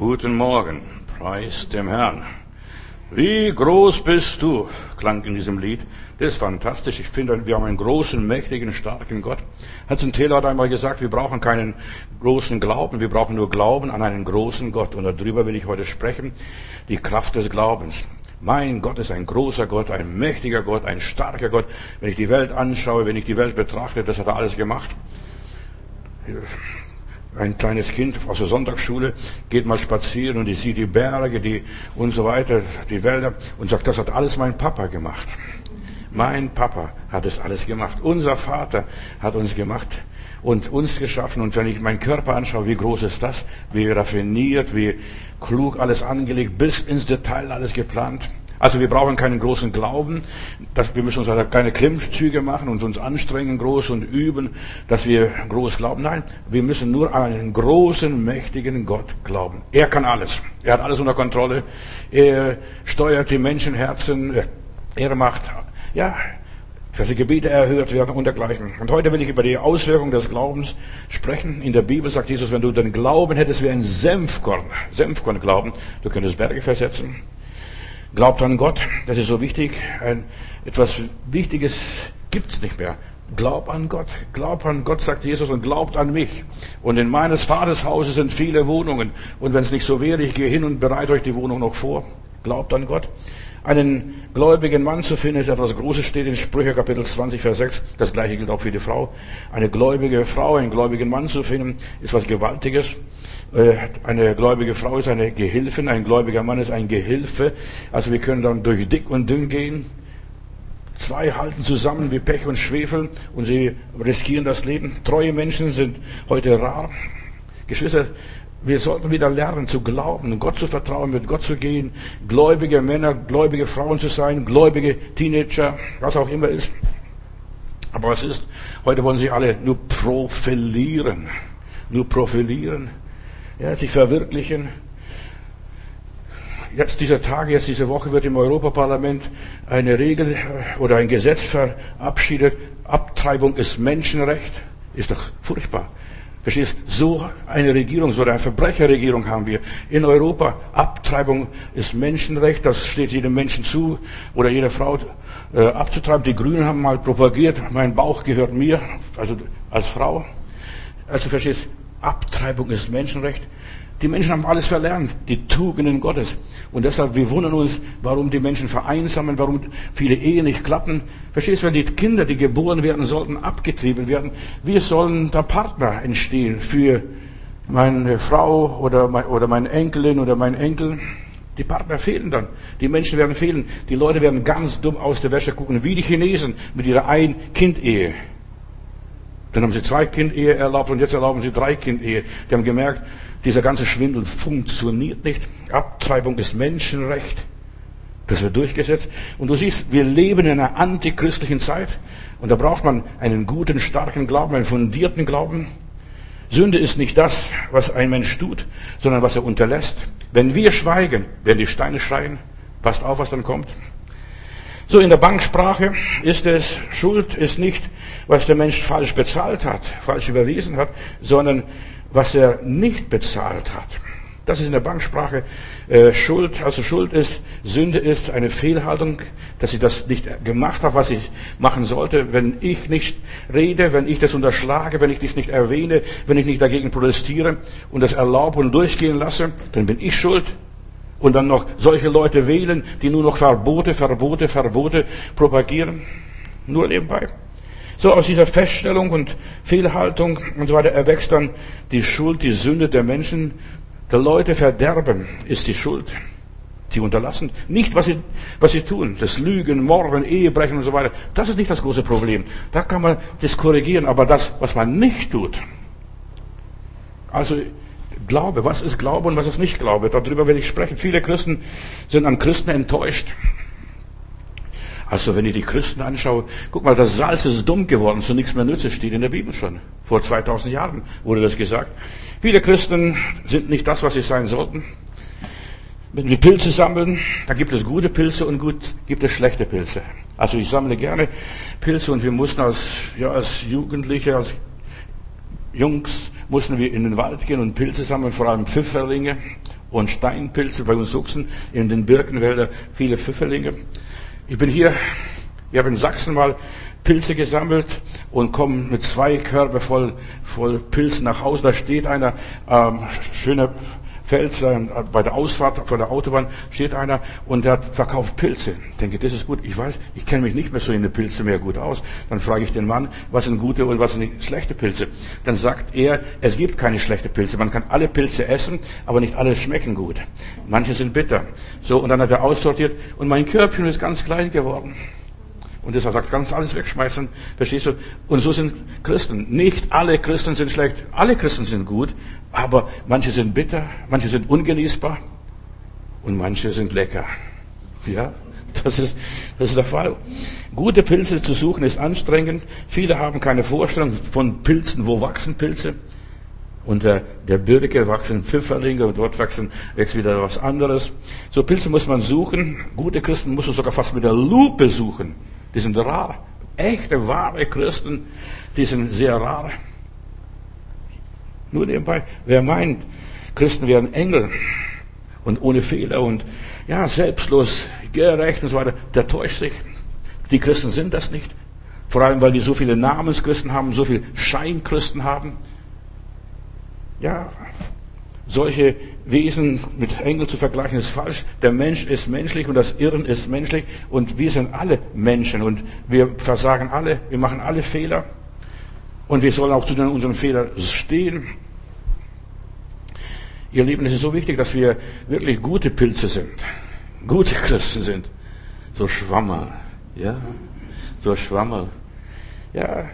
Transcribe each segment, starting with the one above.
Guten Morgen, preis dem Herrn. Wie groß bist du, klang in diesem Lied. Das ist fantastisch. Ich finde, wir haben einen großen, mächtigen, starken Gott. Hudson Taylor hat einmal gesagt, wir brauchen keinen großen Glauben, wir brauchen nur Glauben an einen großen Gott. Und darüber will ich heute sprechen. Die Kraft des Glaubens. Mein Gott ist ein großer Gott, ein mächtiger Gott, ein starker Gott. Wenn ich die Welt anschaue, wenn ich die Welt betrachte, das hat er alles gemacht ein kleines Kind aus der Sonntagsschule geht mal spazieren und ich sehe die Berge, die und so weiter, die Wälder und sagt, das hat alles mein Papa gemacht. Mein Papa hat es alles gemacht. Unser Vater hat uns gemacht und uns geschaffen. Und wenn ich meinen Körper anschaue, wie groß ist das? Wie raffiniert, wie klug alles angelegt, bis ins Detail alles geplant. Also wir brauchen keinen großen Glauben, dass wir müssen uns also keine Klimmzüge machen und uns anstrengen groß und üben, dass wir groß glauben. Nein, wir müssen nur an einen großen, mächtigen Gott glauben. Er kann alles. Er hat alles unter Kontrolle. Er steuert die Menschenherzen. Er macht, ja, dass die Gebete erhört werden und dergleichen. Und heute will ich über die Auswirkungen des Glaubens sprechen. In der Bibel sagt Jesus, wenn du den Glauben hättest wie ein Senfkorn, Senfkorn glauben, du könntest Berge versetzen. Glaubt an Gott, das ist so wichtig. Ein, etwas Wichtiges gibt's nicht mehr. Glaub an Gott, glaub an Gott, sagt Jesus, und glaubt an mich. Und in meines Vaters Hause sind viele Wohnungen. Und wenn es nicht so wäre, ich gehe hin und bereite euch die Wohnung noch vor. Glaubt an Gott. Einen gläubigen Mann zu finden, ist etwas Großes, steht in Sprüche Kapitel 20, Vers 6. Das gleiche gilt auch für die Frau. Eine gläubige Frau, einen gläubigen Mann zu finden, ist was Gewaltiges. Äh, eine gläubige Frau ist eine Gehilfin, ein gläubiger Mann ist ein Gehilfe. Also wir können dann durch dick und dünn gehen. Zwei halten zusammen wie Pech und Schwefel und sie riskieren das Leben. Treue Menschen sind heute rar. Geschwister, wir sollten wieder lernen zu glauben, Gott zu vertrauen, mit Gott zu gehen, gläubige Männer, gläubige Frauen zu sein, gläubige Teenager, was auch immer ist. Aber was ist? Heute wollen sie alle nur profilieren, nur profilieren, ja, sich verwirklichen. Jetzt dieser Tage, jetzt diese Woche wird im Europaparlament eine Regel oder ein Gesetz verabschiedet. Abtreibung ist Menschenrecht. Ist doch furchtbar. Verstehst? So eine Regierung, so eine Verbrecherregierung haben wir in Europa. Abtreibung ist Menschenrecht, das steht jedem Menschen zu oder jeder Frau äh, abzutreiben. Die Grünen haben mal propagiert, mein Bauch gehört mir, also als Frau. Also verstehst, Abtreibung ist Menschenrecht. Die Menschen haben alles verlernt, die Tugenden Gottes. Und deshalb, wir wundern uns, warum die Menschen vereinsamen, warum viele Ehen nicht klappen. Verstehst du, wenn die Kinder, die geboren werden sollten, abgetrieben werden, wie sollen da Partner entstehen für meine Frau oder, mein, oder meine Enkelin oder mein Enkel? Die Partner fehlen dann. Die Menschen werden fehlen. Die Leute werden ganz dumm aus der Wäsche gucken, wie die Chinesen mit ihrer Ein-Kind-Ehe. Dann haben sie zwei Kind-Ehe erlaubt und jetzt erlauben sie drei Kind-Ehe. Die haben gemerkt, dieser ganze Schwindel funktioniert nicht. Abtreibung ist Menschenrecht. Das wird durchgesetzt. Und du siehst, wir leben in einer antichristlichen Zeit. Und da braucht man einen guten, starken Glauben, einen fundierten Glauben. Sünde ist nicht das, was ein Mensch tut, sondern was er unterlässt. Wenn wir schweigen, werden die Steine schreien. Passt auf, was dann kommt. So in der Banksprache ist es, Schuld ist nicht, was der Mensch falsch bezahlt hat, falsch überwiesen hat, sondern was er nicht bezahlt hat. Das ist in der Banksprache äh, Schuld. Also Schuld ist, Sünde ist eine Fehlhaltung, dass ich das nicht gemacht habe, was ich machen sollte. Wenn ich nicht rede, wenn ich das unterschlage, wenn ich dies nicht erwähne, wenn ich nicht dagegen protestiere und das erlaube und durchgehen lasse, dann bin ich schuld. Und dann noch solche Leute wählen, die nur noch Verbote, Verbote, Verbote propagieren. Nur nebenbei. So aus dieser Feststellung und Fehlhaltung und so weiter erwächst dann die Schuld, die Sünde der Menschen. Der Leute verderben ist die Schuld. Sie unterlassen nicht, was sie, was sie tun. Das Lügen, Morden, Ehebrechen und so weiter. Das ist nicht das große Problem. Da kann man das korrigieren. Aber das, was man nicht tut, also Glaube, was ist Glaube und was ist nicht Glaube? Darüber will ich sprechen. Viele Christen sind an Christen enttäuscht. Also wenn ich die Christen anschaue, guck mal, das Salz ist dumm geworden, so nichts mehr nütze, steht in der Bibel schon. Vor 2000 Jahren wurde das gesagt. Viele Christen sind nicht das, was sie sein sollten. Wenn wir Pilze sammeln, da gibt es gute Pilze und gut, gibt es schlechte Pilze. Also ich sammle gerne Pilze und wir mussten als, ja, als Jugendliche, als Jungs, mussten wir in den Wald gehen und Pilze sammeln, vor allem Pfifferlinge und Steinpilze. Bei uns wuchsen in den Birkenwäldern viele Pfifferlinge. Ich bin hier, ich habe in Sachsen mal Pilze gesammelt und komme mit zwei Körbe voll, voll Pilzen nach Hause. Da steht einer, ähm, schöner Feld, äh, bei der Ausfahrt von der Autobahn steht einer und der verkauft Pilze. Ich denke, das ist gut. Ich weiß, ich kenne mich nicht mehr so in den Pilze mehr gut aus. Dann frage ich den Mann, was sind gute und was sind schlechte Pilze. Dann sagt er, es gibt keine schlechten Pilze. Man kann alle Pilze essen, aber nicht alle schmecken gut. Manche sind bitter. So, und dann hat er aussortiert und mein Körbchen ist ganz klein geworden. Und deshalb sagt, kannst alles wegschmeißen. Verstehst du? Und so sind Christen. Nicht alle Christen sind schlecht. Alle Christen sind gut. Aber manche sind bitter, manche sind ungenießbar und manche sind lecker. Ja, das ist, das ist der Fall. Gute Pilze zu suchen ist anstrengend. Viele haben keine Vorstellung von Pilzen. Wo wachsen Pilze? Unter der Birke wachsen Pfifferlinge und dort wachsen, wächst wieder was anderes. So Pilze muss man suchen. Gute Christen muss man sogar fast mit der Lupe suchen. Die sind rar. Echte, wahre Christen, die sind sehr rar. Nur nebenbei, wer meint, Christen wären Engel und ohne Fehler und ja, selbstlos, gerecht und so weiter, der täuscht sich. Die Christen sind das nicht. Vor allem, weil die so viele Namenschristen haben, so viele Scheinchristen haben. Ja, solche Wesen mit Engeln zu vergleichen ist falsch. Der Mensch ist menschlich und das Irren ist menschlich und wir sind alle Menschen und wir versagen alle, wir machen alle Fehler und wir sollen auch zu unseren Fehlern stehen. Ihr Lieben, es ist so wichtig, dass wir wirklich gute Pilze sind, gute Christen sind. So Schwammerl, ja, so Schwammerl. Ja,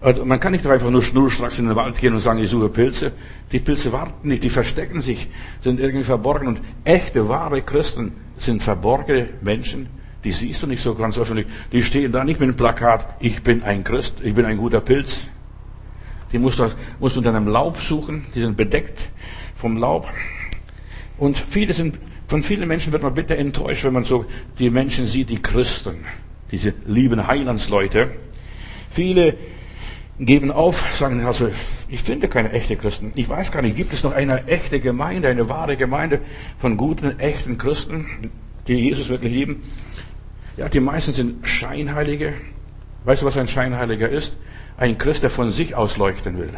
also man kann nicht einfach nur schnurstracks in den Wald gehen und sagen, ich suche Pilze. Die Pilze warten nicht, die verstecken sich, sind irgendwie verborgen. Und echte, wahre Christen sind verborgene Menschen, die siehst du nicht so ganz öffentlich. Die stehen da nicht mit einem Plakat, ich bin ein Christ, ich bin ein guter Pilz. Die musst du, musst du unter einem Laub suchen, die sind bedeckt vom Laub. Und viele sind, von vielen Menschen wird man bitte enttäuscht, wenn man so die Menschen sieht, die Christen, diese lieben Heilandsleute. Viele geben auf, sagen, also ich finde keine echte Christen. Ich weiß gar nicht, gibt es noch eine echte Gemeinde, eine wahre Gemeinde von guten, echten Christen, die Jesus wirklich lieben? Ja, die meisten sind Scheinheilige. Weißt du, was ein Scheinheiliger ist? Ein Christ, der von sich aus leuchten will.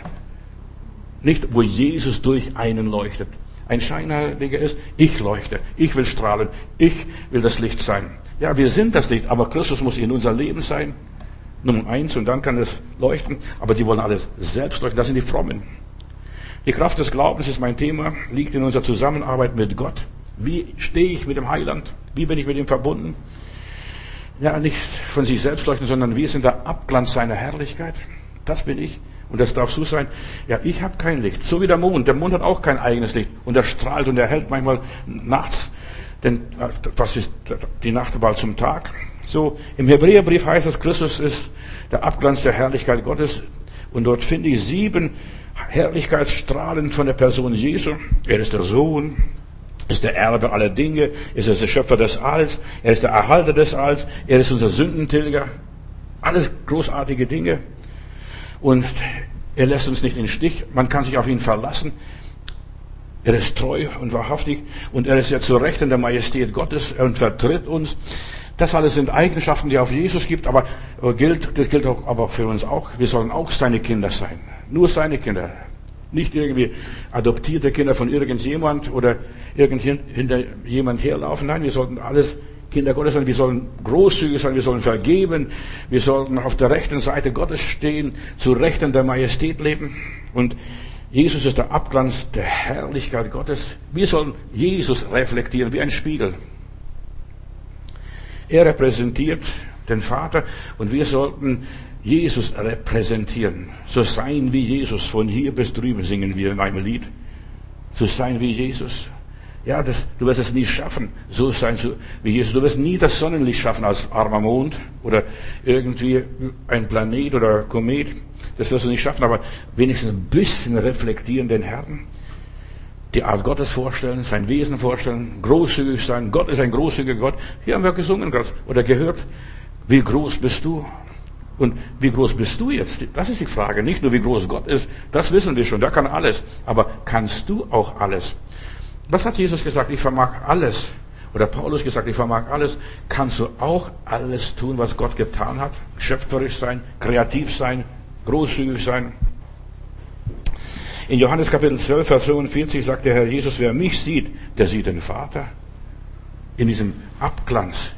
Nicht, wo Jesus durch einen leuchtet. Ein Scheinheiliger ist, ich leuchte, ich will strahlen, ich will das Licht sein. Ja, wir sind das Licht, aber Christus muss in unser Leben sein. Nummer eins und dann kann es leuchten, aber die wollen alles selbst leuchten, das sind die Frommen. Die Kraft des Glaubens ist mein Thema, liegt in unserer Zusammenarbeit mit Gott. Wie stehe ich mit dem Heiland? Wie bin ich mit ihm verbunden? Ja, nicht von sich selbst leuchten, sondern wie ist in der Abglanz seiner Herrlichkeit? Das bin ich. Und das darf so sein. Ja, ich habe kein Licht. So wie der Mond. Der Mond hat auch kein eigenes Licht. Und er strahlt und er hält manchmal nachts. Denn was ist die Nachtwahl zum Tag? So, im Hebräerbrief heißt es, Christus ist der Abglanz der Herrlichkeit Gottes. Und dort finde ich sieben Herrlichkeitsstrahlen von der Person Jesu. Er ist der Sohn, ist der Erbe aller Dinge, ist der Schöpfer des Alls, er ist der Erhalter des Alls, er ist unser Sündentilger. Alles großartige Dinge. Und er lässt uns nicht in den Stich. Man kann sich auf ihn verlassen. Er ist treu und wahrhaftig und er ist ja zu Recht in der Majestät Gottes und vertritt uns. Das alles sind Eigenschaften, die auf Jesus gibt, aber gilt, das gilt auch, aber für uns auch. Wir sollen auch seine Kinder sein. Nur seine Kinder. Nicht irgendwie adoptierte Kinder von irgendjemand oder hinter jemand herlaufen. Nein, wir sollten alles Kinder Gottes sein. Wir sollen großzügig sein. Wir sollen vergeben. Wir sollten auf der rechten Seite Gottes stehen, zu Rechten der Majestät leben. Und Jesus ist der Abglanz der Herrlichkeit Gottes. Wir sollen Jesus reflektieren wie ein Spiegel. Er repräsentiert den Vater und wir sollten Jesus repräsentieren. So sein wie Jesus. Von hier bis drüben singen wir in einem Lied. So sein wie Jesus. Ja, das, du wirst es nie schaffen, so sein wie Jesus. Du wirst nie das Sonnenlicht schaffen als armer Mond oder irgendwie ein Planet oder Komet. Das wirst du nicht schaffen, aber wenigstens ein bisschen reflektieren den Herrn die Art Gottes vorstellen, sein Wesen vorstellen, großzügig sein. Gott ist ein großzügiger Gott. Hier haben wir gesungen oder gehört, wie groß bist du? Und wie groß bist du jetzt? Das ist die Frage. Nicht nur wie groß Gott ist, das wissen wir schon, der kann alles. Aber kannst du auch alles? Was hat Jesus gesagt? Ich vermag alles. Oder Paulus gesagt, ich vermag alles. Kannst du auch alles tun, was Gott getan hat? Schöpferisch sein, kreativ sein, großzügig sein. In Johannes Kapitel 12, Vers 45 sagt der Herr Jesus, wer mich sieht, der sieht den Vater. In diesem Abglanz,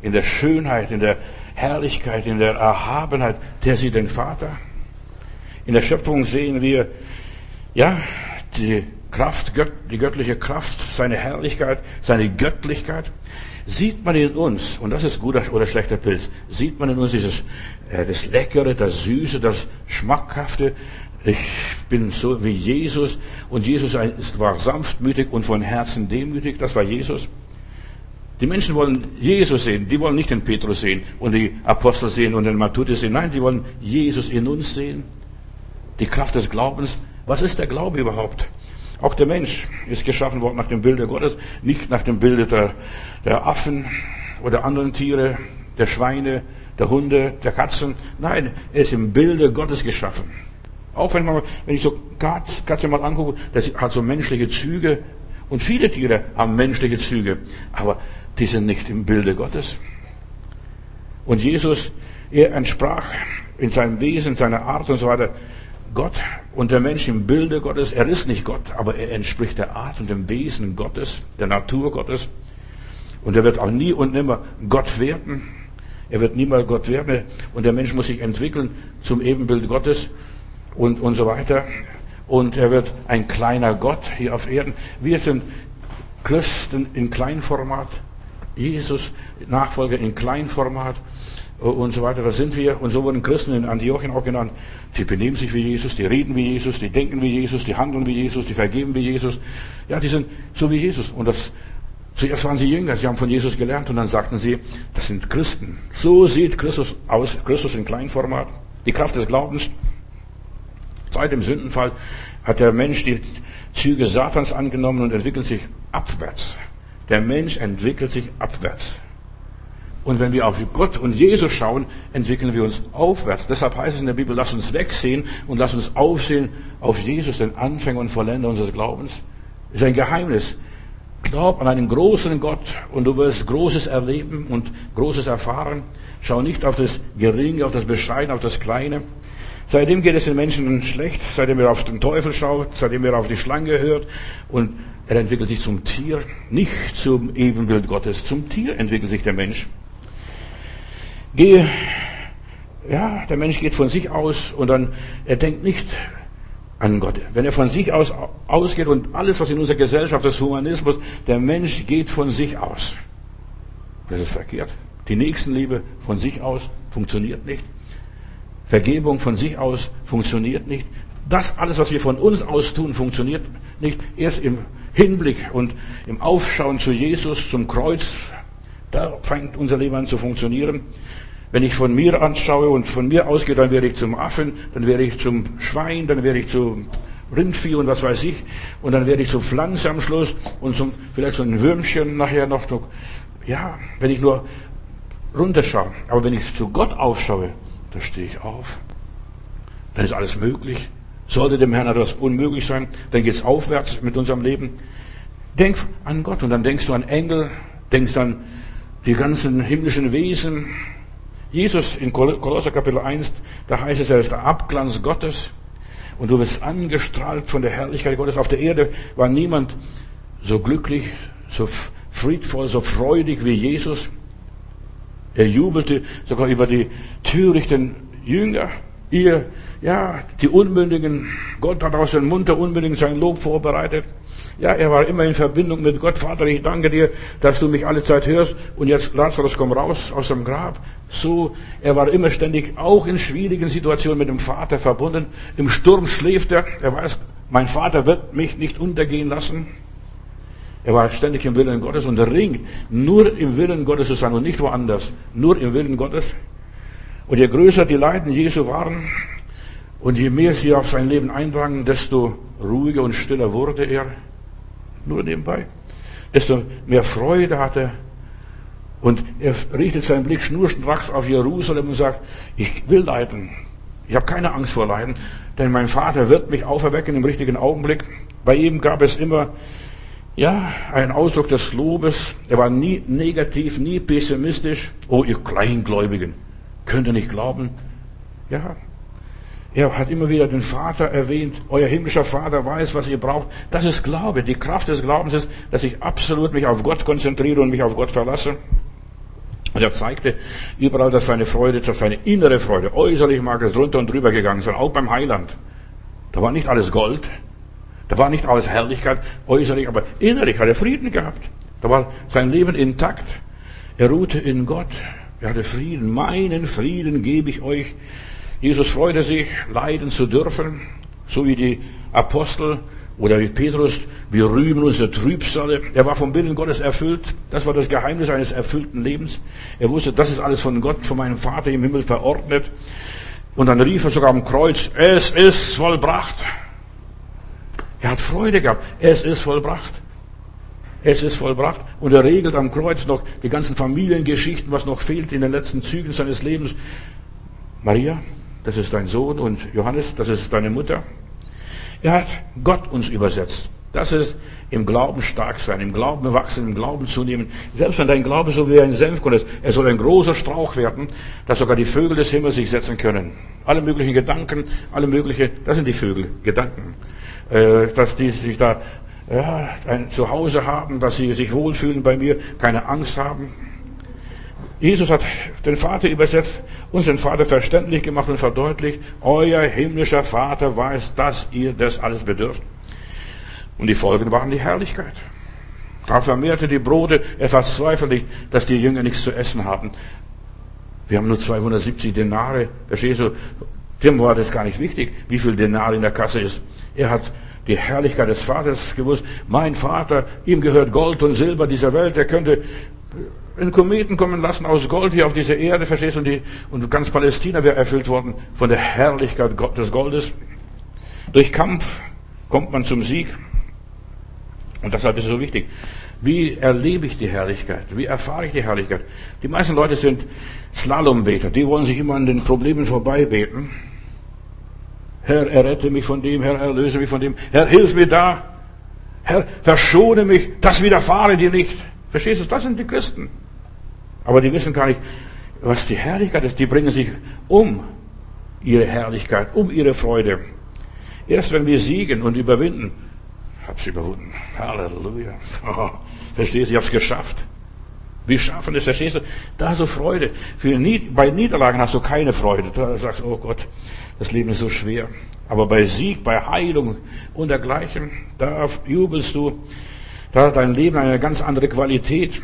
in der Schönheit, in der Herrlichkeit, in der Erhabenheit, der sieht den Vater. In der Schöpfung sehen wir, ja, die Kraft, die göttliche Kraft, seine Herrlichkeit, seine Göttlichkeit. Sieht man in uns, und das ist guter oder schlechter Pilz, sieht man in uns dieses, äh, das Leckere, das Süße, das Schmackhafte, ich bin so wie Jesus und Jesus war sanftmütig und von Herzen demütig. Das war Jesus. Die Menschen wollen Jesus sehen. Die wollen nicht den Petrus sehen und die Apostel sehen und den Matthäus sehen. Nein, sie wollen Jesus in uns sehen. Die Kraft des Glaubens. Was ist der Glaube überhaupt? Auch der Mensch ist geschaffen worden nach dem Bilde Gottes, nicht nach dem Bilde der, der Affen oder anderen Tiere, der Schweine, der Hunde, der Katzen. Nein, er ist im Bilde Gottes geschaffen. Auch wenn, man, wenn ich so Katz, Katze mal angucke, das hat so menschliche Züge. Und viele Tiere haben menschliche Züge. Aber die sind nicht im Bilde Gottes. Und Jesus, er entsprach in seinem Wesen, seiner Art und so weiter Gott und der Mensch im Bilde Gottes. Er ist nicht Gott, aber er entspricht der Art und dem Wesen Gottes, der Natur Gottes. Und er wird auch nie und nimmer Gott werden. Er wird niemals Gott werden. Und der Mensch muss sich entwickeln zum Ebenbild Gottes und, und so weiter. Und er wird ein kleiner Gott hier auf Erden. Wir sind Christen in Kleinformat. Jesus, Nachfolger in Kleinformat und so weiter. Das sind wir. Und so wurden Christen in Antiochien auch genannt. Die benehmen sich wie Jesus, die reden wie Jesus, die denken wie Jesus, die handeln wie Jesus, die vergeben wie Jesus. Ja, die sind so wie Jesus. Und das, zuerst waren sie Jünger, sie haben von Jesus gelernt und dann sagten sie, das sind Christen. So sieht Christus aus, Christus in Kleinformat. Die Kraft des Glaubens, Seit dem Sündenfall hat der Mensch die Züge Satans angenommen und entwickelt sich abwärts. Der Mensch entwickelt sich abwärts. Und wenn wir auf Gott und Jesus schauen, entwickeln wir uns aufwärts. Deshalb heißt es in der Bibel, lass uns wegsehen und lass uns aufsehen auf Jesus, den Anfänger und Vollender unseres Glaubens. Das ist ein Geheimnis. Glaub an einen großen Gott und du wirst Großes erleben und Großes erfahren. Schau nicht auf das Geringe, auf das Bescheidene, auf das Kleine. Seitdem geht es den Menschen schlecht, seitdem er auf den Teufel schaut, seitdem er auf die Schlange hört und er entwickelt sich zum Tier, nicht zum Ebenbild Gottes, zum Tier entwickelt sich der Mensch. Gehe, ja, der Mensch geht von sich aus und dann, er denkt nicht an Gott. Wenn er von sich aus ausgeht und alles, was in unserer Gesellschaft, das Humanismus, der Mensch geht von sich aus. Das ist verkehrt. Die Nächstenliebe von sich aus funktioniert nicht. Vergebung von sich aus funktioniert nicht. Das alles, was wir von uns aus tun, funktioniert nicht. Erst im Hinblick und im Aufschauen zu Jesus, zum Kreuz, da fängt unser Leben an zu funktionieren. Wenn ich von mir anschaue und von mir ausgehe, dann werde ich zum Affen, dann werde ich zum Schwein, dann werde ich zum Rindvieh und was weiß ich. Und dann werde ich zum Pflanze am Schluss und zum, vielleicht so ein Würmchen nachher noch. Ja, wenn ich nur runterschaue. Aber wenn ich zu Gott aufschaue, da stehe ich auf. Dann ist alles möglich. Sollte dem Herrn etwas unmöglich sein, dann geht es aufwärts mit unserem Leben. Denk an Gott und dann denkst du an Engel, denkst an die ganzen himmlischen Wesen. Jesus in Kolosser Kapitel 1, da heißt es, er ist der Abglanz Gottes und du wirst angestrahlt von der Herrlichkeit Gottes. Auf der Erde war niemand so glücklich, so friedvoll, so freudig wie Jesus. Er jubelte sogar über die törichten Jünger. Ihr, ja, die Unmündigen. Gott hat aus dem Mund der Unmündigen sein Lob vorbereitet. Ja, er war immer in Verbindung mit Gott. Vater, ich danke dir, dass du mich alle Zeit hörst. Und jetzt, Lazarus, komm raus aus dem Grab. So, er war immer ständig auch in schwierigen Situationen mit dem Vater verbunden. Im Sturm schläft er. Er weiß, mein Vater wird mich nicht untergehen lassen. Er war ständig im Willen Gottes und ringt nur im Willen Gottes zu sein und nicht woanders. Nur im Willen Gottes. Und je größer die Leiden Jesu waren und je mehr sie auf sein Leben eindrangen, desto ruhiger und stiller wurde er. Nur nebenbei. Desto mehr Freude hatte. Und er richtet seinen Blick schnurstracks auf Jerusalem und sagt, ich will leiden. Ich habe keine Angst vor Leiden, denn mein Vater wird mich auferwecken im richtigen Augenblick. Bei ihm gab es immer Ja, ein Ausdruck des Lobes. Er war nie negativ, nie pessimistisch. Oh, ihr Kleingläubigen, könnt ihr nicht glauben? Ja, er hat immer wieder den Vater erwähnt. Euer himmlischer Vater weiß, was ihr braucht. Das ist Glaube. Die Kraft des Glaubens ist, dass ich absolut mich auf Gott konzentriere und mich auf Gott verlasse. Und er zeigte überall, dass seine Freude, dass seine innere Freude, äußerlich mag es drunter und drüber gegangen sein, auch beim Heiland. Da war nicht alles Gold, da war nicht alles Herrlichkeit, äußerlich, aber innerlich hat er Frieden gehabt. Da war sein Leben intakt. Er ruhte in Gott. Er hatte Frieden. Meinen Frieden gebe ich euch. Jesus freute sich, leiden zu dürfen, so wie die Apostel oder wie Petrus, wir rühmen unsere Trübsale. Er war vom Willen Gottes erfüllt. Das war das Geheimnis eines erfüllten Lebens. Er wusste, das ist alles von Gott, von meinem Vater im Himmel verordnet. Und dann rief er sogar am Kreuz, es ist vollbracht. Er hat Freude gehabt. Es ist vollbracht. Es ist vollbracht. Und er regelt am Kreuz noch die ganzen Familiengeschichten, was noch fehlt in den letzten Zügen seines Lebens. Maria, das ist dein Sohn und Johannes, das ist deine Mutter. Er hat Gott uns übersetzt. Das ist im Glauben stark sein, im Glauben wachsen, im Glauben zunehmen. Selbst wenn dein Glaube so wie ein Senfkorn ist, er soll ein großer Strauch werden, dass sogar die Vögel des Himmels sich setzen können. Alle möglichen Gedanken, alle möglichen, das sind die Vögel, Gedanken. Äh, dass die sich da ja, ein Zuhause haben, dass sie sich wohlfühlen bei mir, keine Angst haben. Jesus hat den Vater übersetzt, uns den Vater verständlich gemacht und verdeutlicht, euer himmlischer Vater weiß, dass ihr das alles bedürft. Und die Folgen waren die Herrlichkeit. Da vermehrte die Brote, er verzweifelt nicht, dass die Jünger nichts zu essen haben. Wir haben nur 270 Denare. Verstehst du? Dem war das gar nicht wichtig, wie viel Denar in der Kasse ist. Er hat die Herrlichkeit des Vaters gewusst. Mein Vater, ihm gehört Gold und Silber dieser Welt. Er könnte einen Kometen kommen lassen aus Gold hier auf diese Erde, verstehst du? Und, die, und ganz Palästina wäre erfüllt worden von der Herrlichkeit des Goldes. Durch Kampf kommt man zum Sieg. Und deshalb ist es so wichtig. Wie erlebe ich die Herrlichkeit? Wie erfahre ich die Herrlichkeit? Die meisten Leute sind Slalombeter. Die wollen sich immer an den Problemen vorbei beten. Herr, errette mich von dem, Herr, erlöse mich von dem, Herr, hilf mir da, Herr, verschone mich, das widerfahre dir nicht. Verstehst du, das sind die Christen. Aber die wissen gar nicht, was die Herrlichkeit ist. Die bringen sich um ihre Herrlichkeit, um ihre Freude. Erst wenn wir siegen und überwinden, hab's überwunden. Halleluja. Oh, verstehst du, ich hab's geschafft. Wir schaffen es, verstehst du? Da hast du Freude. Für, bei Niederlagen hast du keine Freude. Da sagst du, oh Gott, das Leben ist so schwer. Aber bei Sieg, bei Heilung und dergleichen, da jubelst du. Da hat dein Leben eine ganz andere Qualität.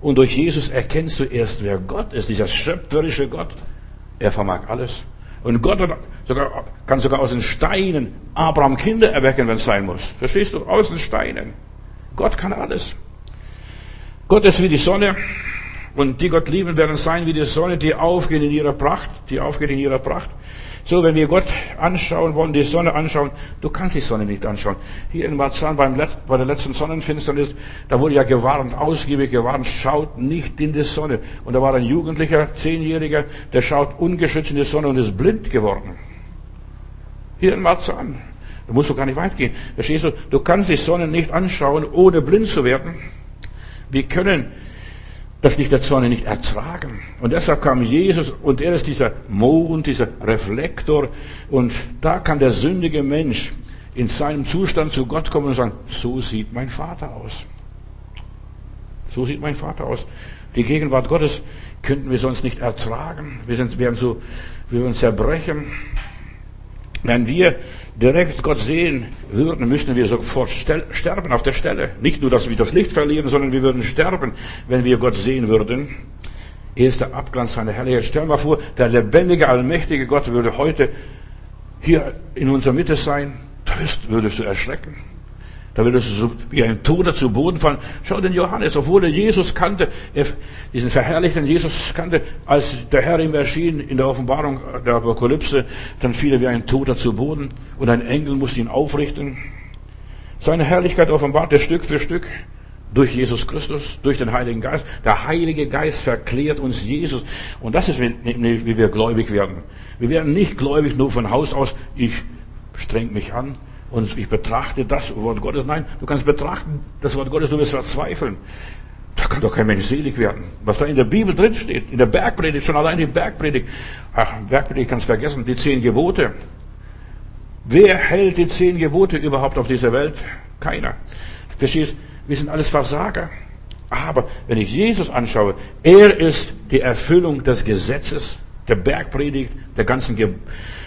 Und durch Jesus erkennst du erst, wer Gott ist, dieser schöpferische Gott. Er vermag alles. Und Gott sogar, kann sogar aus den Steinen Abraham Kinder erwecken, wenn es sein muss. Verstehst du? Aus den Steinen. Gott kann alles. Gott ist wie die Sonne. Und die Gott lieben werden sein wie die Sonne, die aufgeht in ihrer Pracht, die aufgeht in ihrer Pracht. So, wenn wir Gott anschauen wollen, die Sonne anschauen, du kannst die Sonne nicht anschauen. Hier in Marzahn beim bei der letzten Sonnenfinsternis, da wurde ja gewarnt, ausgiebig gewarnt, schaut nicht in die Sonne. Und da war ein Jugendlicher, Zehnjähriger, der schaut ungeschützt in die Sonne und ist blind geworden. Hier in Marzahn. Da musst du gar nicht weit gehen. Verstehst du? Du kannst die Sonne nicht anschauen, ohne blind zu werden. Wir können das Licht der Sonne nicht ertragen. Und deshalb kam Jesus und er ist dieser Mond, dieser Reflektor. Und da kann der sündige Mensch in seinem Zustand zu Gott kommen und sagen, so sieht mein Vater aus. So sieht mein Vater aus. Die Gegenwart Gottes könnten wir sonst nicht ertragen. Wir sind, werden so, wir würden zerbrechen. Wenn wir direkt Gott sehen würden, müssten wir sofort sterben auf der Stelle. Nicht nur, dass wir das Licht verlieren, sondern wir würden sterben, wenn wir Gott sehen würden. Er ist der Abglanz seiner Herrlichkeit. Stell mal vor, der lebendige, allmächtige Gott würde heute hier in unserer Mitte sein. Da würdest du erschrecken. Da würdest du so wie ein Toter zu Boden fallen. Schau den Johannes, obwohl er Jesus kannte, diesen verherrlichten Jesus kannte, als der Herr ihm erschien in der Offenbarung der Apokalypse, dann fiel er wie ein Toter zu Boden und ein Engel musste ihn aufrichten. Seine Herrlichkeit offenbart Stück für Stück durch Jesus Christus, durch den Heiligen Geist. Der Heilige Geist verklärt uns Jesus. Und das ist, wie wir gläubig werden. Wir werden nicht gläubig nur von Haus aus, ich streng mich an, und ich betrachte das Wort Gottes. Nein, du kannst betrachten das Wort Gottes, du wirst verzweifeln. Da kann doch kein Mensch selig werden. Was da in der Bibel drin steht, in der Bergpredigt, schon allein die Bergpredigt. Ach, Bergpredigt kannst vergessen, die zehn Gebote. Wer hält die zehn Gebote überhaupt auf dieser Welt? Keiner. Verstehst? Wir sind alles Versager. Aber wenn ich Jesus anschaue, er ist die Erfüllung des Gesetzes, der Bergpredigt, der ganzen,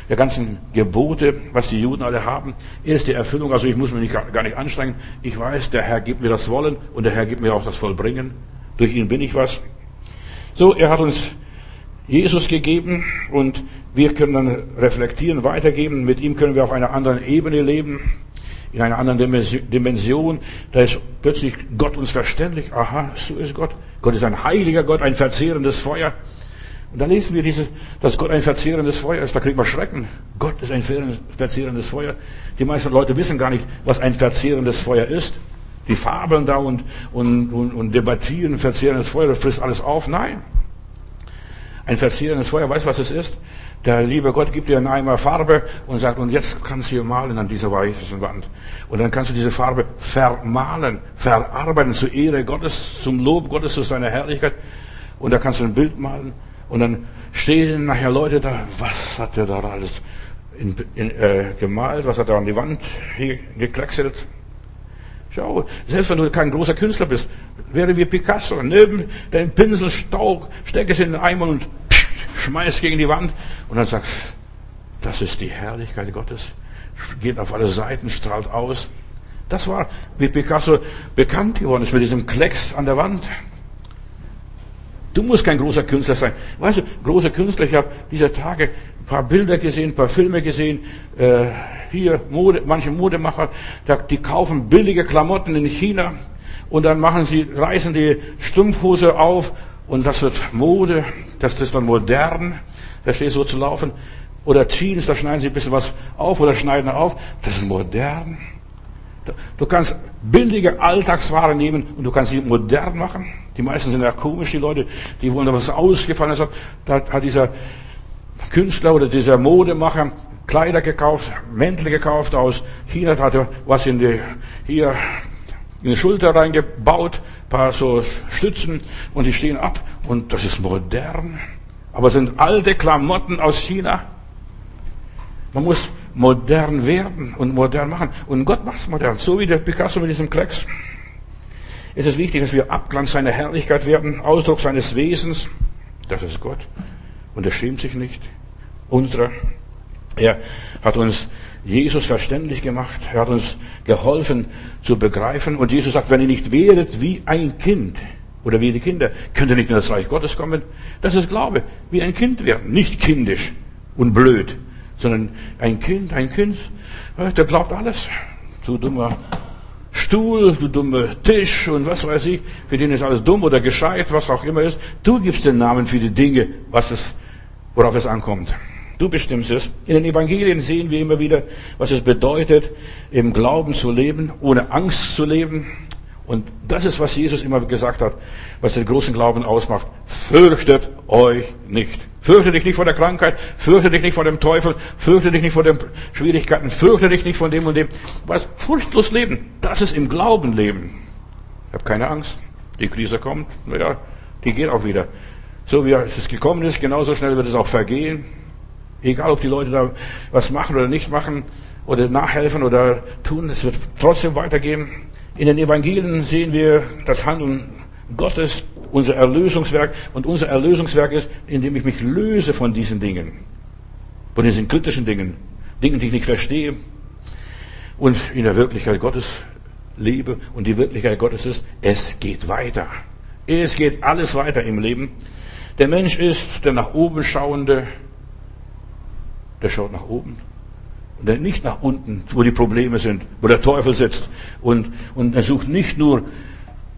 der ganzen Gebote, was die Juden alle haben. Er ist die Erfüllung, also ich muss mich gar nicht anstrengen. Ich weiß, der Herr gibt mir das Wollen und der Herr gibt mir auch das Vollbringen. Durch ihn bin ich was. So, er hat uns Jesus gegeben und wir können dann reflektieren, weitergeben. Mit ihm können wir auf einer anderen Ebene leben, in einer anderen Dimension. Da ist plötzlich Gott uns verständlich. Aha, so ist Gott. Gott ist ein heiliger Gott, ein verzehrendes Feuer. Und dann lesen wir dieses, dass Gott ein verzehrendes Feuer ist. Da kriegt man Schrecken. Gott ist ein verzehrendes Feuer. Die meisten Leute wissen gar nicht, was ein verzehrendes Feuer ist. Die fabeln da und, und, und, und debattieren, verzehrendes Feuer, das frisst alles auf. Nein. Ein verzehrendes Feuer, weißt du, was es ist? Der liebe Gott gibt dir einen Eimer Farbe und sagt, und jetzt kannst du hier malen an dieser weißen Wand. Und dann kannst du diese Farbe vermalen, verarbeiten zur Ehre Gottes, zum Lob Gottes, zu seiner Herrlichkeit. Und da kannst du ein Bild malen und dann stehen nachher Leute da, was hat der da alles in, in, äh, gemalt, was hat er an die Wand gekleckselt. Schau, selbst wenn du kein großer Künstler bist, wäre wie Picasso, neben deinem Pinsel steck es in den Eimer und schmeiß gegen die Wand und dann sagst, das ist die Herrlichkeit Gottes, geht auf alle Seiten, strahlt aus. Das war, wie Picasso bekannt geworden ist mit diesem Klecks an der Wand. Du musst kein großer Künstler sein. Weißt du, große Künstler, ich habe dieser Tage ein paar Bilder gesehen, ein paar Filme gesehen, äh, hier Mode, manche Modemacher, die kaufen billige Klamotten in China und dann machen sie, reißen die Stumpfhose auf und das wird Mode, das ist dann modern, da steht so zu laufen. Oder Jeans, da schneiden sie ein bisschen was auf oder schneiden auf, das ist modern. Du kannst billige Alltagsware nehmen und du kannst sie modern machen. Die meisten sind ja komisch, die Leute, die wollen da was ausgefallen ist. Da hat dieser Künstler oder dieser Modemacher Kleider gekauft, Mäntel gekauft aus China, hat er was in die, hier in die Schulter reingebaut, paar so Stützen und die stehen ab und das ist modern. Aber sind alte Klamotten aus China. Man muss modern werden und modern machen. Und Gott macht es modern. So wie der Picasso mit diesem Klecks. Es ist wichtig, dass wir Abglanz seiner Herrlichkeit werden, Ausdruck seines Wesens. Das ist Gott. Und er schämt sich nicht. Unserer. Er hat uns Jesus verständlich gemacht. Er hat uns geholfen zu begreifen. Und Jesus sagt, wenn ihr nicht werdet wie ein Kind oder wie die Kinder, könnt ihr nicht in das Reich Gottes kommen. Das ist Glaube. Wie ein Kind werden. Nicht kindisch und blöd, sondern ein Kind, ein Kind, äh, der glaubt alles. Du dummer Stuhl, du dummer Tisch und was weiß ich, für den ist alles dumm oder gescheit, was auch immer ist. Du gibst den Namen für die Dinge, was es, worauf es ankommt. Du bestimmst es. In den Evangelien sehen wir immer wieder, was es bedeutet, im Glauben zu leben, ohne Angst zu leben. Und das ist, was Jesus immer gesagt hat, was den großen Glauben ausmacht. Fürchtet euch nicht. Fürchte dich nicht vor der Krankheit, fürchte dich nicht vor dem Teufel, fürchte dich nicht vor den Schwierigkeiten, fürchte dich nicht von dem und dem. Was? Furchtlos leben. Das ist im Glauben leben. Ich habe keine Angst. Die Krise kommt, naja, die geht auch wieder. So wie es gekommen ist, genauso schnell wird es auch vergehen. Egal, ob die Leute da was machen oder nicht machen oder nachhelfen oder tun, es wird trotzdem weitergehen. In den Evangelien sehen wir das Handeln Gottes, unser Erlösungswerk. Und unser Erlösungswerk ist, indem ich mich löse von diesen Dingen. Von diesen kritischen Dingen. Dingen, die ich nicht verstehe. Und in der Wirklichkeit Gottes lebe. Und die Wirklichkeit Gottes ist, es geht weiter. Es geht alles weiter im Leben. Der Mensch ist der nach oben schauende, der schaut nach oben. Und nicht nach unten, wo die Probleme sind, wo der Teufel sitzt. Und, und er sucht nicht nur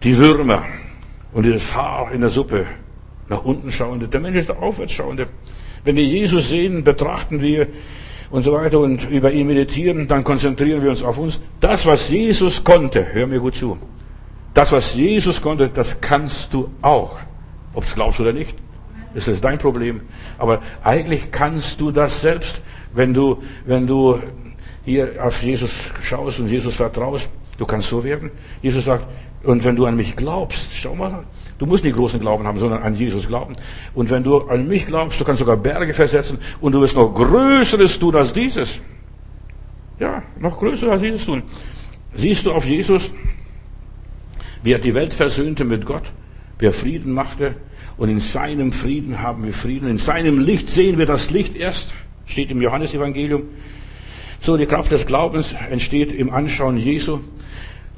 die Würmer und das Haar in der Suppe. Nach unten schauende. Der Mensch ist der aufwärtsschauende. Wenn wir Jesus sehen, betrachten wir und so weiter und über ihn meditieren, dann konzentrieren wir uns auf uns. Das, was Jesus konnte, hör mir gut zu. Das, was Jesus konnte, das kannst du auch. Ob es glaubst oder nicht. Ist dein Problem. Aber eigentlich kannst du das selbst, wenn du, wenn du hier auf Jesus schaust und Jesus vertraust, du kannst so werden. Jesus sagt, und wenn du an mich glaubst, schau mal, du musst nicht großen Glauben haben, sondern an Jesus glauben. Und wenn du an mich glaubst, du kannst sogar Berge versetzen und du wirst noch Größeres tun als dieses. Ja, noch Größeres als dieses tun. Siehst du auf Jesus, wie er die Welt versöhnte mit Gott, wie er Frieden machte, und in seinem Frieden haben wir Frieden. In seinem Licht sehen wir das Licht erst, steht im Johannesevangelium. So, die Kraft des Glaubens entsteht im Anschauen Jesu.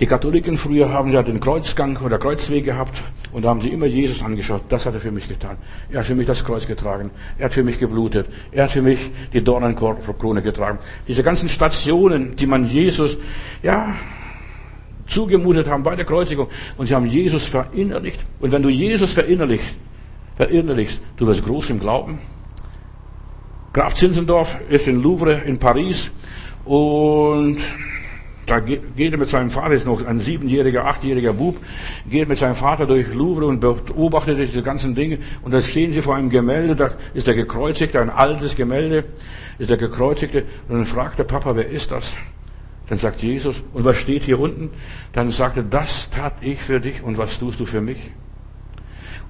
Die Katholiken früher haben ja den Kreuzgang oder Kreuzweg gehabt und da haben sie immer Jesus angeschaut. Das hat er für mich getan. Er hat für mich das Kreuz getragen. Er hat für mich geblutet. Er hat für mich die Dornenkrone getragen. Diese ganzen Stationen, die man Jesus, ja, zugemutet haben bei der Kreuzigung und sie haben Jesus verinnerlicht. Und wenn du Jesus verinnerlicht, verinnerlichst, du wirst groß im Glauben. Graf Zinzendorf ist in Louvre in Paris und da geht er mit seinem Vater, ist noch ein siebenjähriger, achtjähriger Bub, geht mit seinem Vater durch Louvre und beobachtet diese ganzen Dinge. Und da stehen sie vor einem Gemälde, da ist der Gekreuzigte, ein altes Gemälde, ist der Gekreuzigte. Und dann fragt der Papa, wer ist das? Dann sagt Jesus, und was steht hier unten? Dann sagt er, das tat ich für dich und was tust du für mich?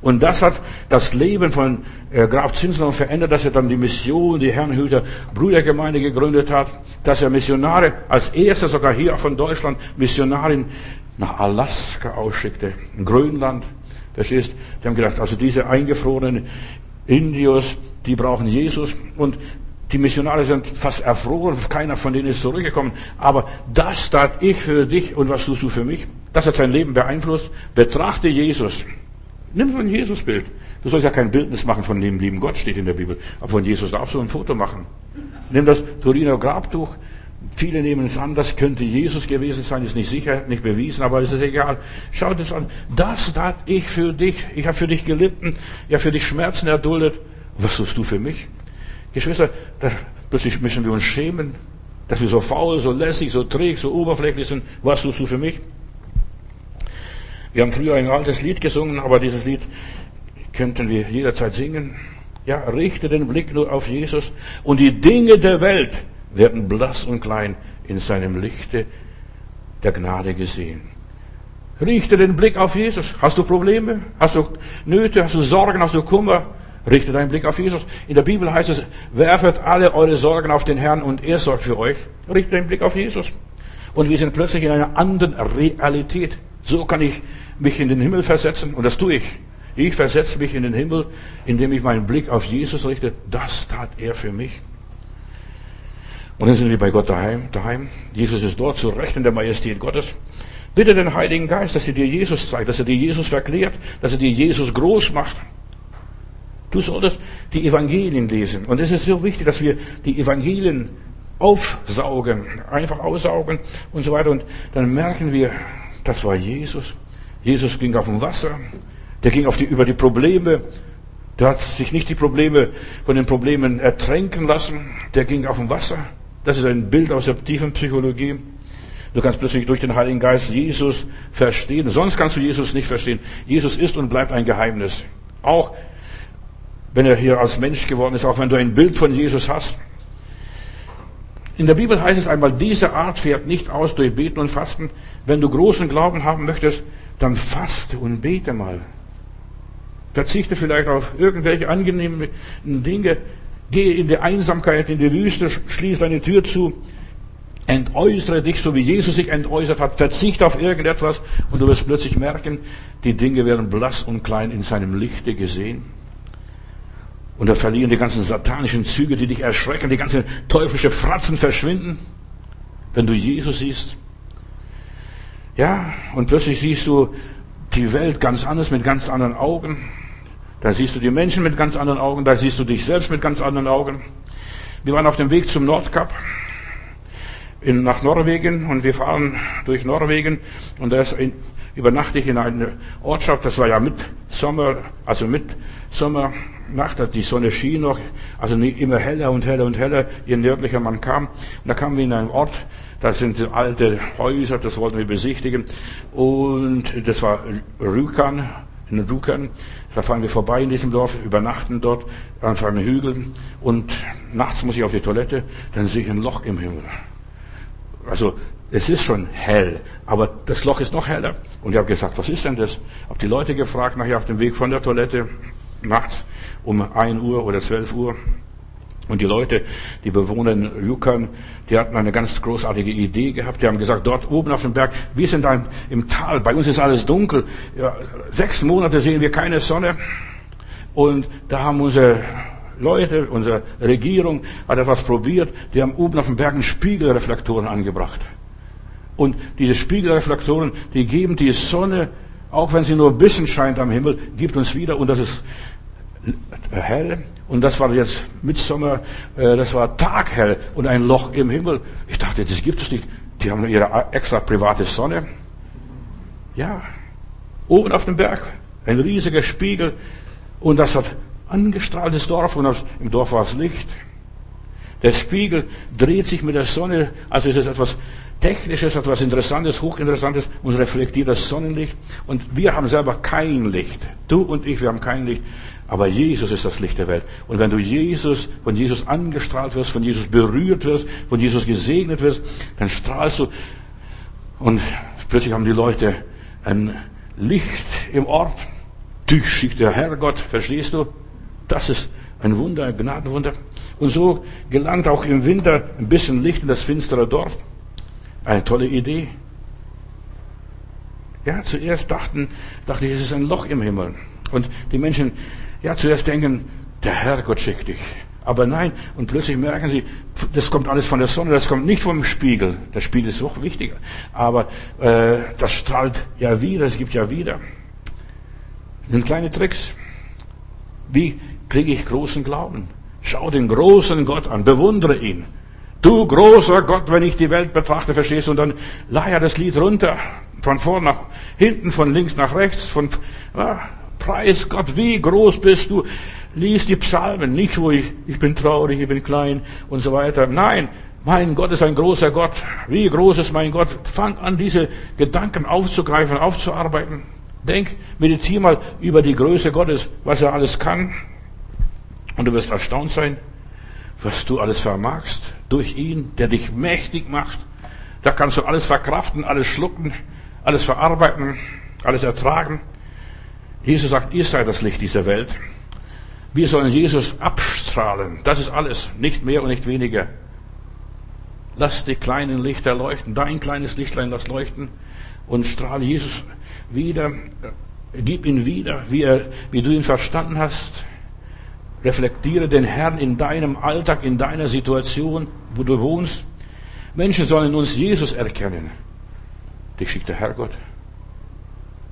Und das hat das Leben von äh, Graf Zinsland verändert, dass er dann die Mission, die Herrnhüter Brüdergemeinde gegründet hat, dass er Missionare, als erster sogar hier von Deutschland, Missionarin nach Alaska ausschickte, in Grönland. Verstehst? Die haben gedacht, also diese eingefrorenen Indios, die brauchen Jesus. Und die Missionare sind fast erfroren, keiner von denen ist zurückgekommen. Aber das tat ich für dich und was tust du für mich? Das hat sein Leben beeinflusst. Betrachte Jesus. Nimm so ein Jesusbild. Du sollst ja kein Bildnis machen von dem lieben Gott, steht in der Bibel. Aber von Jesus darfst du ein Foto machen. Nimm das Turiner Grabtuch. Viele nehmen es an, das könnte Jesus gewesen sein, ist nicht sicher, nicht bewiesen, aber es ist egal. Schau das an. Das tat ich für dich. Ich habe für dich gelitten. Ich habe für dich Schmerzen erduldet. Was tust du für mich? Geschwister, da plötzlich müssen wir uns schämen, dass wir so faul, so lässig, so träg, so oberflächlich sind. Was tust du für mich? Wir haben früher ein altes Lied gesungen, aber dieses Lied könnten wir jederzeit singen. Ja, richte den Blick nur auf Jesus und die Dinge der Welt werden blass und klein in seinem Lichte der Gnade gesehen. Richte den Blick auf Jesus. Hast du Probleme? Hast du Nöte? Hast du Sorgen? Hast du Kummer? Richte deinen Blick auf Jesus. In der Bibel heißt es, werfet alle eure Sorgen auf den Herrn und er sorgt für euch. Richte deinen Blick auf Jesus. Und wir sind plötzlich in einer anderen Realität. So kann ich mich in den Himmel versetzen und das tue ich. Ich versetze mich in den Himmel, indem ich meinen Blick auf Jesus richte. Das tat er für mich. Und dann sind wir bei Gott daheim. daheim. Jesus ist dort zu Recht in der Majestät Gottes. Bitte den Heiligen Geist, dass er dir Jesus zeigt, dass er dir Jesus verklärt, dass er dir Jesus groß macht. Du solltest die Evangelien lesen. Und es ist so wichtig, dass wir die Evangelien aufsaugen, einfach aussaugen und so weiter. Und dann merken wir, das war Jesus. Jesus ging auf dem Wasser. Der ging auf die, über die Probleme. Der hat sich nicht die Probleme von den Problemen ertränken lassen. Der ging auf dem Wasser. Das ist ein Bild aus der tiefen Psychologie. Du kannst plötzlich durch den Heiligen Geist Jesus verstehen. Sonst kannst du Jesus nicht verstehen. Jesus ist und bleibt ein Geheimnis. Auch wenn er hier als Mensch geworden ist, auch wenn du ein Bild von Jesus hast. In der Bibel heißt es einmal, diese Art fährt nicht aus durch Beten und Fasten. Wenn du großen Glauben haben möchtest, dann faste und bete mal. Verzichte vielleicht auf irgendwelche angenehmen Dinge. Gehe in die Einsamkeit, in die Wüste, schließ deine Tür zu. Entäußere dich, so wie Jesus sich entäußert hat. Verzichte auf irgendetwas und du wirst plötzlich merken, die Dinge werden blass und klein in seinem Lichte gesehen. Und da verlieren die ganzen satanischen Züge, die dich erschrecken, die ganzen teuflische Fratzen verschwinden, wenn du Jesus siehst. Ja, und plötzlich siehst du die Welt ganz anders, mit ganz anderen Augen. Da siehst du die Menschen mit ganz anderen Augen, da siehst du dich selbst mit ganz anderen Augen. Wir waren auf dem Weg zum Nordkap in, nach Norwegen und wir fahren durch Norwegen und da ist ein, übernachte ich in einer Ortschaft, das war ja mit Sommer, also mit Sommernacht, die Sonne schien noch, also immer heller und heller und heller, je nördlicher man kam. Und da kamen wir in einen Ort, da sind alte Häuser, das wollten wir besichtigen. Und das war Rükan, in Rükan. Da fahren wir vorbei in diesem Dorf, übernachten dort auf einem Hügel. Und nachts muss ich auf die Toilette, dann sehe ich ein Loch im Himmel. also es ist schon hell, aber das Loch ist noch heller. Und ich habe gesagt, was ist denn das? Habe die Leute gefragt, nachher auf dem Weg von der Toilette, nachts um 1 Uhr oder 12 Uhr. Und die Leute, die Bewohner in die hatten eine ganz großartige Idee gehabt. Die haben gesagt, dort oben auf dem Berg, wir sind da im Tal, bei uns ist alles dunkel. Ja, sechs Monate sehen wir keine Sonne. Und da haben unsere Leute, unsere Regierung hat etwas probiert. Die haben oben auf dem Berg Spiegelreflektoren angebracht. Und diese Spiegelreflektoren, die geben die Sonne, auch wenn sie nur ein bisschen scheint am Himmel, gibt uns wieder. Und das ist hell. Und das war jetzt Mitsommer, äh, das war taghell und ein Loch im Himmel. Ich dachte, das gibt es nicht. Die haben ihre extra private Sonne. Ja, oben auf dem Berg, ein riesiger Spiegel. Und das hat angestrahltes Dorf und im Dorf war es Licht. Der Spiegel dreht sich mit der Sonne, also ist es etwas Technisches, etwas Interessantes, Hochinteressantes und reflektiert das Sonnenlicht. Und wir haben selber kein Licht. Du und ich, wir haben kein Licht. Aber Jesus ist das Licht der Welt. Und wenn du Jesus, von Jesus angestrahlt wirst, von Jesus berührt wirst, von Jesus gesegnet wirst, dann strahlst du. Und plötzlich haben die Leute ein Licht im Ort. Dich schickt der Herrgott, verstehst du? Das ist ein Wunder, ein Gnadenwunder. Und so gelangt auch im Winter ein bisschen Licht in das finstere Dorf. Eine tolle Idee. Ja, zuerst dachten, dachte ich, es ist ein Loch im Himmel. Und die Menschen ja, zuerst denken, der Herrgott schickt dich. Aber nein, und plötzlich merken sie, das kommt alles von der Sonne, das kommt nicht vom Spiegel. Der Spiegel ist auch wichtiger. Aber äh, das strahlt ja wieder, es gibt ja wieder. Das sind kleine Tricks. Wie kriege ich großen Glauben? Schau den großen Gott an, bewundere ihn. Du großer Gott, wenn ich die Welt betrachte, verstehst du, und dann leier das Lied runter, von vorn nach hinten, von links nach rechts, von, ah, Preis Gott, wie groß bist du. Lies die Psalmen, nicht wo ich, ich bin traurig, ich bin klein und so weiter. Nein, mein Gott ist ein großer Gott. Wie groß ist mein Gott? Fang an, diese Gedanken aufzugreifen, aufzuarbeiten. Denk, meditiere mal über die Größe Gottes, was er alles kann. Und du wirst erstaunt sein, was du alles vermagst durch ihn, der dich mächtig macht. Da kannst du alles verkraften, alles schlucken, alles verarbeiten, alles ertragen. Jesus sagt, ihr seid das Licht dieser Welt. Wir sollen Jesus abstrahlen. Das ist alles. Nicht mehr und nicht weniger. Lass die kleinen Lichter leuchten. Dein kleines Lichtlein lass leuchten und strahle Jesus wieder. Gib ihn wieder, wie, er, wie du ihn verstanden hast. Reflektiere den Herrn in deinem Alltag, in deiner Situation, wo du wohnst. Menschen sollen uns Jesus erkennen. Dich schickt der Herrgott.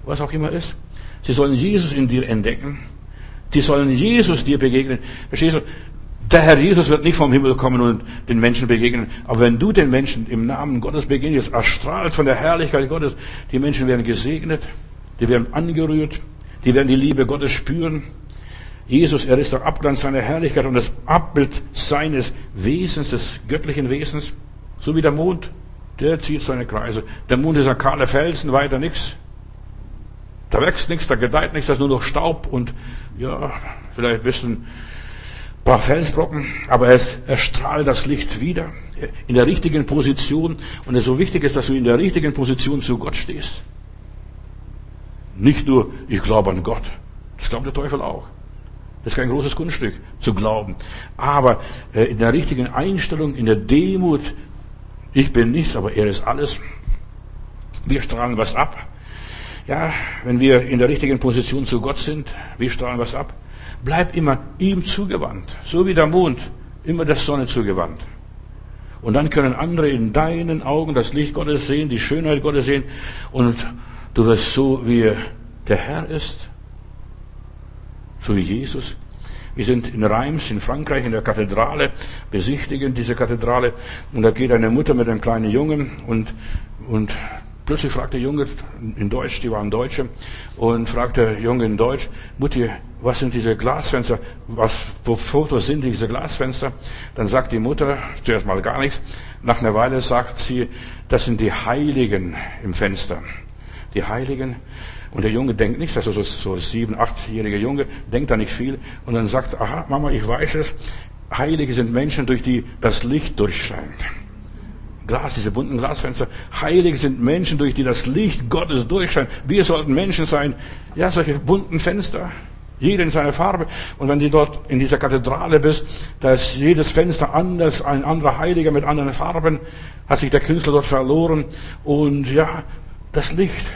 Was auch immer ist. Sie sollen Jesus in dir entdecken. Die sollen Jesus dir begegnen. Verstehst du? Der Herr Jesus wird nicht vom Himmel kommen und den Menschen begegnen. Aber wenn du den Menschen im Namen Gottes begegnest, erstrahlt von der Herrlichkeit Gottes, die Menschen werden gesegnet, die werden angerührt, die werden die Liebe Gottes spüren. Jesus, er ist der Abglanz seiner Herrlichkeit und das Abbild seines Wesens, des göttlichen Wesens. So wie der Mond, der zieht seine Kreise. Der Mond ist ein kahler Felsen, weiter nichts. Da wächst nichts, da gedeiht nichts, da ist nur noch Staub und ja, vielleicht ein bisschen paar Felsbrocken, aber es, er strahlt das Licht wieder in der richtigen Position. Und es so wichtig ist, dass du in der richtigen Position zu Gott stehst. Nicht nur, ich glaube an Gott. Das glaubt der Teufel auch. Das ist kein großes Kunststück zu glauben. Aber äh, in der richtigen Einstellung, in der Demut, ich bin nichts, aber er ist alles. Wir strahlen was ab. Ja, wenn wir in der richtigen Position zu Gott sind, wir strahlen was ab. Bleib immer ihm zugewandt, so wie der Mond immer der Sonne zugewandt. Und dann können andere in deinen Augen das Licht Gottes sehen, die Schönheit Gottes sehen und du wirst so, wie der Herr ist, so wie Jesus. Wir sind in Reims in Frankreich in der Kathedrale, besichtigen diese Kathedrale und da geht eine Mutter mit einem kleinen Jungen und, und Plötzlich fragt der Junge in Deutsch, die waren Deutsche, und fragt der Junge in Deutsch, Mutti, was sind diese Glasfenster? Was, wo Fotos sind diese Glasfenster? Dann sagt die Mutter zuerst mal gar nichts. Nach einer Weile sagt sie, das sind die Heiligen im Fenster. Die Heiligen. Und der Junge denkt nichts, also so, so sieben, achtjährige Junge, denkt da nicht viel. Und dann sagt, aha, Mama, ich weiß es. Heilige sind Menschen, durch die das Licht durchscheint. Glas, diese bunten Glasfenster. Heilig sind Menschen, durch die das Licht Gottes durchscheint. Wir sollten Menschen sein. Ja, solche bunten Fenster. Jeder in seiner Farbe. Und wenn du dort in dieser Kathedrale bist, da ist jedes Fenster anders, ein anderer Heiliger mit anderen Farben, hat sich der Künstler dort verloren. Und ja, das Licht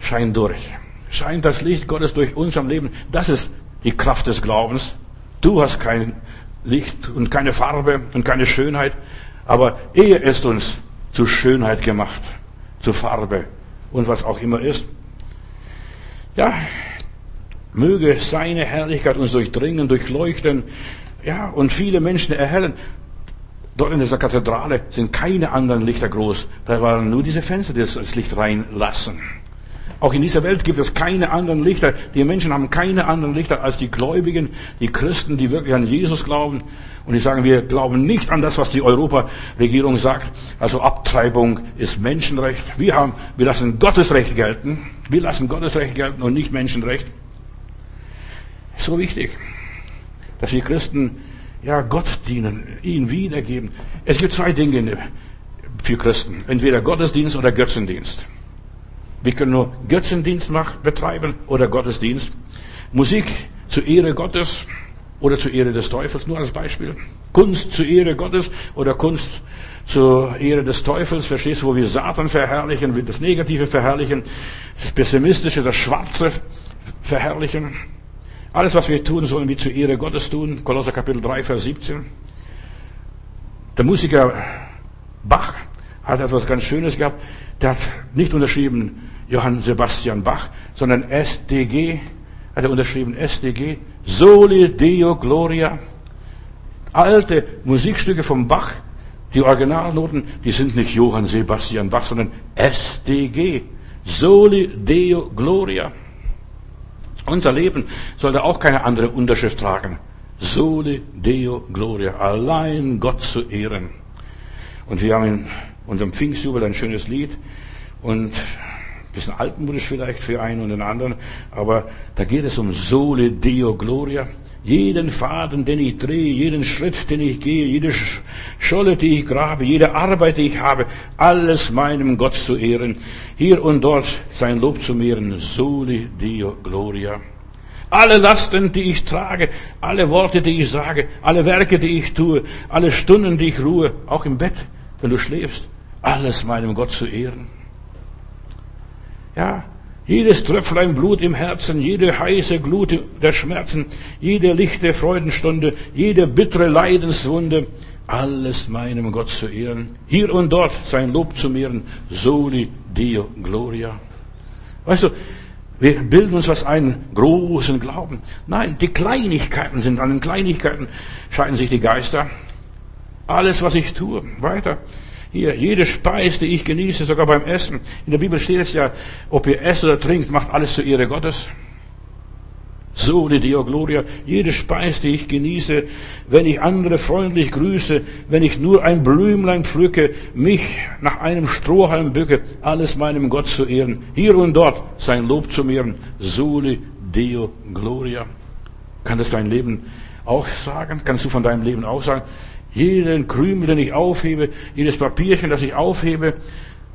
scheint durch. Scheint das Licht Gottes durch uns am Leben. Das ist die Kraft des Glaubens. Du hast kein Licht und keine Farbe und keine Schönheit, aber er ist uns zu Schönheit gemacht, zu Farbe und was auch immer ist. Ja, Möge seine Herrlichkeit uns durchdringen, durchleuchten, ja, und viele Menschen erhellen. Dort in dieser Kathedrale sind keine anderen Lichter groß. Da waren nur diese Fenster, die das Licht reinlassen. Auch in dieser Welt gibt es keine anderen Lichter. Die Menschen haben keine anderen Lichter als die Gläubigen, die Christen, die wirklich an Jesus glauben. Und die sagen, wir glauben nicht an das, was die Europaregierung sagt. Also Abtreibung ist Menschenrecht. Wir haben, wir lassen Gottes Recht gelten. Wir lassen Gottes Recht gelten und nicht Menschenrecht so wichtig, dass wir Christen ja Gott dienen, ihn wiedergeben. Es gibt zwei Dinge für Christen, entweder Gottesdienst oder Götzendienst. Wir können nur Götzendienst betreiben oder Gottesdienst. Musik zur Ehre Gottes oder zur Ehre des Teufels, nur als Beispiel. Kunst zur Ehre Gottes oder Kunst zur Ehre des Teufels, verstehst du, wo wir Satan verherrlichen, das Negative verherrlichen, das Pessimistische, das Schwarze verherrlichen. Alles, was wir tun, sollen wir zur Ehre Gottes tun. Kolosser Kapitel 3, Vers 17. Der Musiker Bach hat etwas ganz Schönes gehabt. Der hat nicht unterschrieben Johann Sebastian Bach, sondern SDG. Hat er unterschrieben SDG. Soli Deo Gloria. Alte Musikstücke vom Bach, die Originalnoten, die sind nicht Johann Sebastian Bach, sondern SDG. Soli Deo Gloria. Unser Leben sollte auch keine andere Unterschrift tragen. Soli Deo Gloria. Allein Gott zu ehren. Und wir haben in unserem Pfingstjubel ein schönes Lied. Und ein bisschen altmodisch vielleicht für einen und den anderen, aber da geht es um Soli Deo Gloria. Jeden Faden, den ich drehe, jeden Schritt, den ich gehe, jede Scholle, die ich grabe, jede Arbeit, die ich habe, alles meinem Gott zu ehren, hier und dort sein Lob zu mehren, soli Dio Gloria. Alle Lasten, die ich trage, alle Worte, die ich sage, alle Werke, die ich tue, alle Stunden, die ich ruhe, auch im Bett, wenn du schläfst, alles meinem Gott zu ehren. Ja, jedes Tröpflein Blut im Herzen, jede heiße Glut der Schmerzen, jede lichte Freudenstunde, jede bittere Leidenswunde, alles meinem Gott zu ehren, hier und dort sein Lob zu mehren, soli Dio Gloria. Weißt du, wir bilden uns was einen großen Glauben. Nein, die Kleinigkeiten sind an den Kleinigkeiten scheiden sich die Geister. Alles, was ich tue, weiter. Hier, jede Speise, die ich genieße, sogar beim Essen. In der Bibel steht es ja, ob ihr esst oder trinkt, macht alles zur Ehre Gottes. So die Deo Gloria. Jede Speise, die ich genieße, wenn ich andere freundlich grüße, wenn ich nur ein Blümlein pflücke, mich nach einem Strohhalm bücke, alles meinem Gott zu ehren, hier und dort sein Lob zu mehren. Soli Deo Gloria. Kann das dein Leben auch sagen? Kannst du von deinem Leben auch sagen? Jeden Krümel, den ich aufhebe, jedes Papierchen, das ich aufhebe,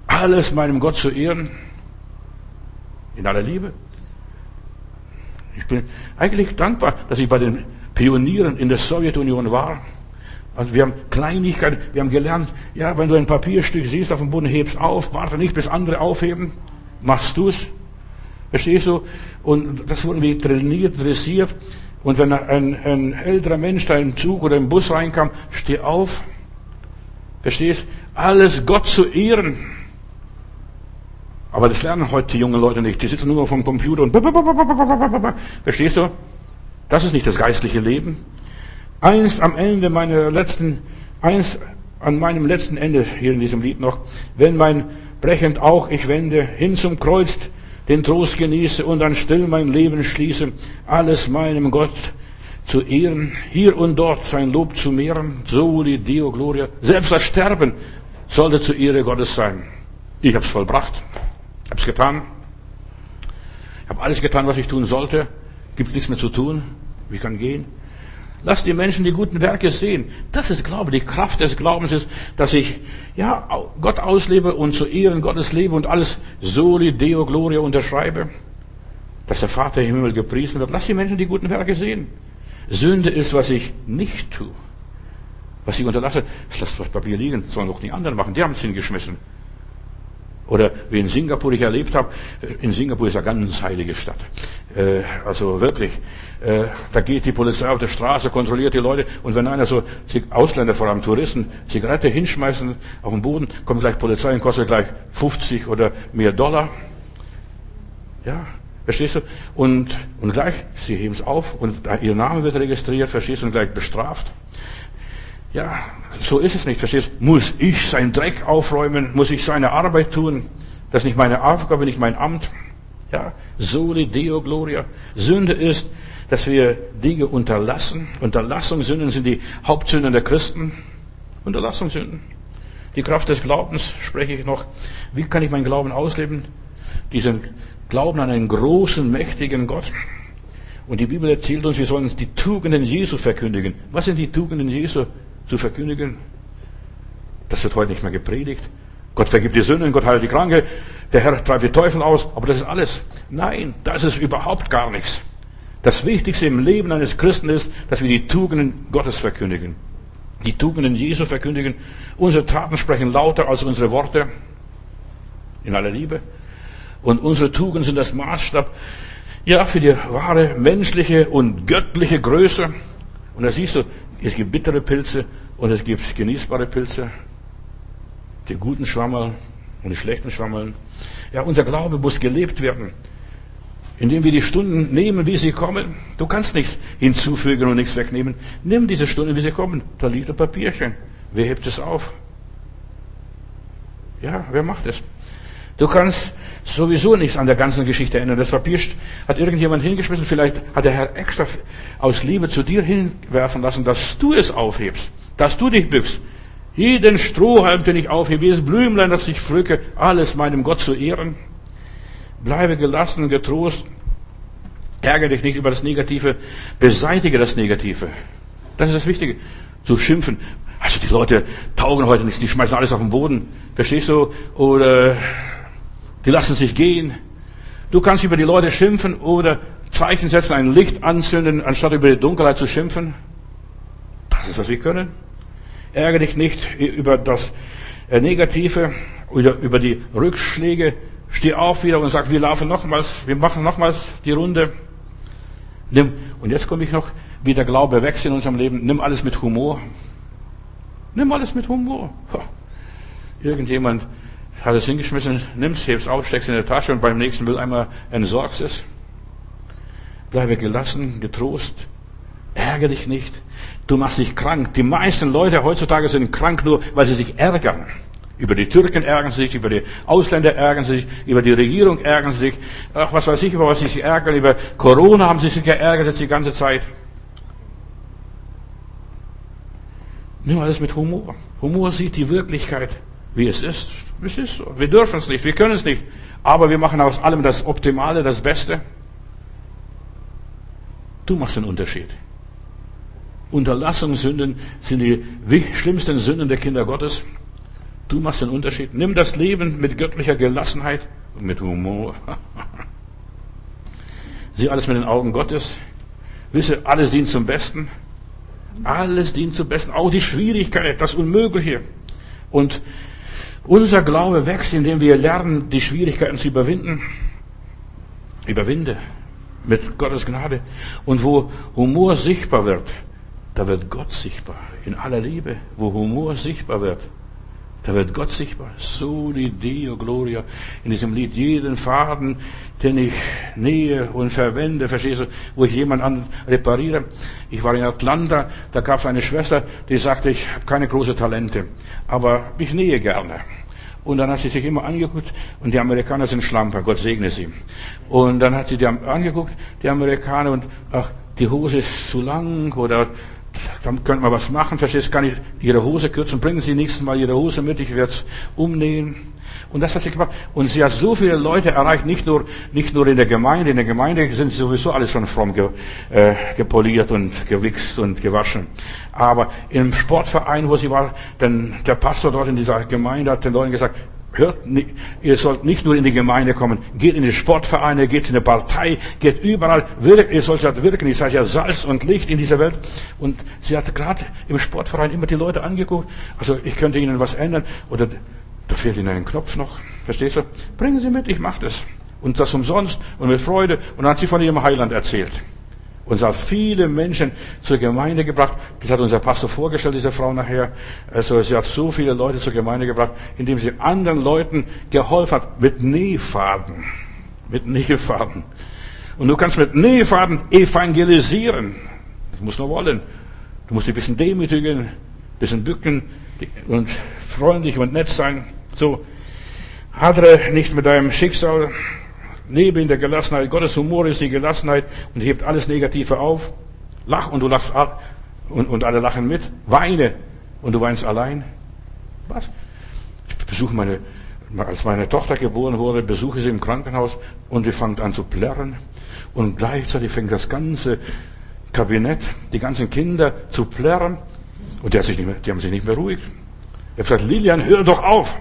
alles meinem Gott zu ehren. In aller Liebe. Ich bin eigentlich dankbar, dass ich bei den Pionieren in der Sowjetunion war. Also wir haben Kleinigkeiten, wir haben gelernt, ja, wenn du ein Papierstück siehst auf dem Boden, hebst auf, warte nicht, bis andere aufheben, machst du's. Verstehst du? Und das wurden wir trainiert, dressiert. Und wenn ein, ein älterer Mensch da im Zug oder im Bus reinkam, steh auf. Verstehst? Alles Gott zu ehren. Aber das lernen heute die jungen Leute nicht. Die sitzen nur vom Computer und verstehst du? Das ist nicht das geistliche Leben. Eins am Ende meiner letzten, eins an meinem letzten Ende hier in diesem Lied noch, wenn mein brechend auch ich wende hin zum Kreuz den Trost genieße und dann still mein Leben schließe, alles meinem Gott zu ehren, hier und dort sein Lob zu mehren, soli Deo Gloria. Selbst das Sterben sollte zur Ehre Gottes sein. Ich habe es vollbracht, habe es getan, habe alles getan, was ich tun sollte, gibt nichts mehr zu tun, ich kann gehen. Lass die Menschen die guten Werke sehen. Das ist Glaube. Die Kraft des Glaubens ist, dass ich, ja, Gott auslebe und zu Ehren Gottes lebe und alles soli Deo Gloria unterschreibe. Dass der Vater im Himmel gepriesen wird. Lass die Menschen die guten Werke sehen. Sünde ist, was ich nicht tue. Was ich unterlasse, das lasst das Papier liegen, sollen doch die anderen machen. Die haben es hingeschmissen. Oder wie in Singapur ich erlebt habe, in Singapur ist eine ganz heilige Stadt. Äh, also wirklich, äh, da geht die Polizei auf der Straße, kontrolliert die Leute und wenn einer so, Ausländer, vor allem Touristen, Zigarette hinschmeißen auf den Boden, kommt gleich Polizei und kostet gleich 50 oder mehr Dollar. Ja, verstehst du? Und, und gleich, sie heben es auf und ihr Name wird registriert, verstehst du, und gleich bestraft. Ja, so ist es nicht, verstehst du? Muss ich seinen Dreck aufräumen? Muss ich seine Arbeit tun? Das ist nicht meine Aufgabe, nicht mein Amt. Ja, soli Deo Gloria. Sünde ist, dass wir Dinge unterlassen. Unterlassungssünden sind die Hauptsünden der Christen. Unterlassungssünden. Die Kraft des Glaubens spreche ich noch. Wie kann ich meinen Glauben ausleben? Diesen Glauben an einen großen, mächtigen Gott. Und die Bibel erzählt uns, wir sollen uns die Tugenden Jesu verkündigen. Was sind die Tugenden Jesu? Zu verkündigen. Das wird heute nicht mehr gepredigt. Gott vergibt die Sünden, Gott heilt die Kranke, der Herr treibt die Teufel aus, aber das ist alles. Nein, das ist überhaupt gar nichts. Das Wichtigste im Leben eines Christen ist, dass wir die Tugenden Gottes verkündigen. Die Tugenden Jesu verkündigen. Unsere Taten sprechen lauter als unsere Worte. In aller Liebe. Und unsere Tugenden sind das Maßstab, ja, für die wahre menschliche und göttliche Größe. Und da siehst du, es gibt bittere Pilze und es gibt genießbare Pilze. Die guten Schwammerl und die schlechten Schwammerl. Ja, unser Glaube muss gelebt werden. Indem wir die Stunden nehmen, wie sie kommen. Du kannst nichts hinzufügen und nichts wegnehmen. Nimm diese Stunden, wie sie kommen. Da liegt ein Papierchen. Wer hebt es auf? Ja, wer macht es? Du kannst sowieso nichts an der ganzen Geschichte ändern. Das Papier hat irgendjemand hingeschmissen. Vielleicht hat der Herr extra aus Liebe zu dir hinwerfen lassen, dass du es aufhebst, dass du dich bückst. Jeden Strohhalm, den ich aufhebe, jedes Blümlein, das ich pflücke, alles meinem Gott zu ehren. Bleibe gelassen, getrost. Ärgere dich nicht über das Negative. Beseitige das Negative. Das ist das Wichtige. Zu schimpfen. Also die Leute taugen heute nichts, die schmeißen alles auf den Boden. Verstehst du? Oder die lassen sich gehen. Du kannst über die Leute schimpfen oder Zeichen setzen, ein Licht anzünden, anstatt über die Dunkelheit zu schimpfen. Das ist, was wir können. Ärgere dich nicht über das äh, Negative oder über die Rückschläge. Steh auf wieder und sag, wir laufen nochmals, wir machen nochmals die Runde. Nimm, und jetzt komme ich noch, wie der Glaube wächst in unserem Leben. Nimm alles mit Humor. Nimm alles mit Humor. Irgendjemand hat es hingeschmissen, nimmst, hebst auf, steckst in der Tasche und beim nächsten Mülleimer entsorgst es. Bleibe gelassen, getrost, ärgere dich nicht. Du machst dich krank. Die meisten Leute heutzutage sind krank nur, weil sie sich ärgern. Über die Türken ärgern sie sich, über die Ausländer ärgern sie sich, über die Regierung ärgern sie sich. Ach, was weiß ich, über was sie sich ärgern. Über Corona haben sie sich geärgert jetzt die ganze Zeit. Nimm alles mit Humor. Humor sieht die Wirklichkeit, wie es ist. Es ist so. Wir dürfen es nicht, wir können es nicht. Aber wir machen aus allem das Optimale, das Beste. Du machst den Unterschied. Unterlassungssünden sind die schlimmsten Sünden der Kinder Gottes. Du machst den Unterschied. Nimm das Leben mit göttlicher Gelassenheit und mit Humor. Sieh alles mit den Augen Gottes. Wisse, alles dient zum Besten. Alles dient zum Besten. Auch die Schwierigkeit, das Unmögliche. Und unser Glaube wächst, indem wir lernen, die Schwierigkeiten zu überwinden. Überwinde mit Gottes Gnade. Und wo Humor sichtbar wird, da wird Gott sichtbar. In aller Liebe. Wo Humor sichtbar wird, da wird Gott sichtbar. Soli Deo Gloria. In diesem Lied jeden Faden, den ich nähe und verwende, verstehst du, wo ich jemanden repariere. Ich war in Atlanta, da gab es eine Schwester, die sagte, ich habe keine großen Talente, aber ich nähe gerne. Und dann hat sie sich immer angeguckt und die Amerikaner sind Schlamper, Gott segne sie. Und dann hat sie die angeguckt, die Amerikaner, und ach, die Hose ist zu lang oder dann könnte man was machen, verstehst, kann ich Ihre Hose kürzen, bringen Sie nächstes Mal Ihre Hose mit, ich werde es umnähen. Und das hat sie gemacht. Und sie hat so viele Leute erreicht, nicht nur, nicht nur in der Gemeinde. In der Gemeinde sind sowieso alles schon fromm ge, äh, gepoliert und gewichst und gewaschen. Aber im Sportverein, wo sie war, denn der Pastor dort in dieser Gemeinde hat den Leuten gesagt, hört, ihr sollt nicht nur in die Gemeinde kommen, geht in die Sportvereine, geht in die Partei, geht überall, ihr sollt ja wirken, ihr seid ja Salz und Licht in dieser Welt. Und sie hat gerade im Sportverein immer die Leute angeguckt, also ich könnte ihnen was ändern, oder da fehlt Ihnen ein Knopf noch. Verstehst du? Bringen Sie mit, ich mache das. Und das umsonst und mit Freude. Und dann hat sie von ihrem Heiland erzählt. Und sie hat viele Menschen zur Gemeinde gebracht. Das hat unser Pastor vorgestellt, diese Frau nachher. Also sie hat so viele Leute zur Gemeinde gebracht, indem sie anderen Leuten geholfen hat mit Nähfaden. Mit Nähfaden. Und du kannst mit Nähfaden evangelisieren. Das musst du wollen. Du musst dich ein bisschen demütigen, ein bisschen bücken und freundlich und nett sein. So, hadere nicht mit deinem Schicksal, lebe in der Gelassenheit. Gottes Humor ist die Gelassenheit und hebt alles Negative auf. Lach und du lachst und, und alle lachen mit. Weine und du weinst allein. Was? Ich besuche meine, als meine Tochter geboren wurde, besuche sie im Krankenhaus und sie fängt an zu plärren. Und gleichzeitig fängt das ganze Kabinett, die ganzen Kinder zu plärren. Und die, hat sich nicht mehr, die haben sich nicht beruhigt. Er hat gesagt, Lilian, hör doch auf.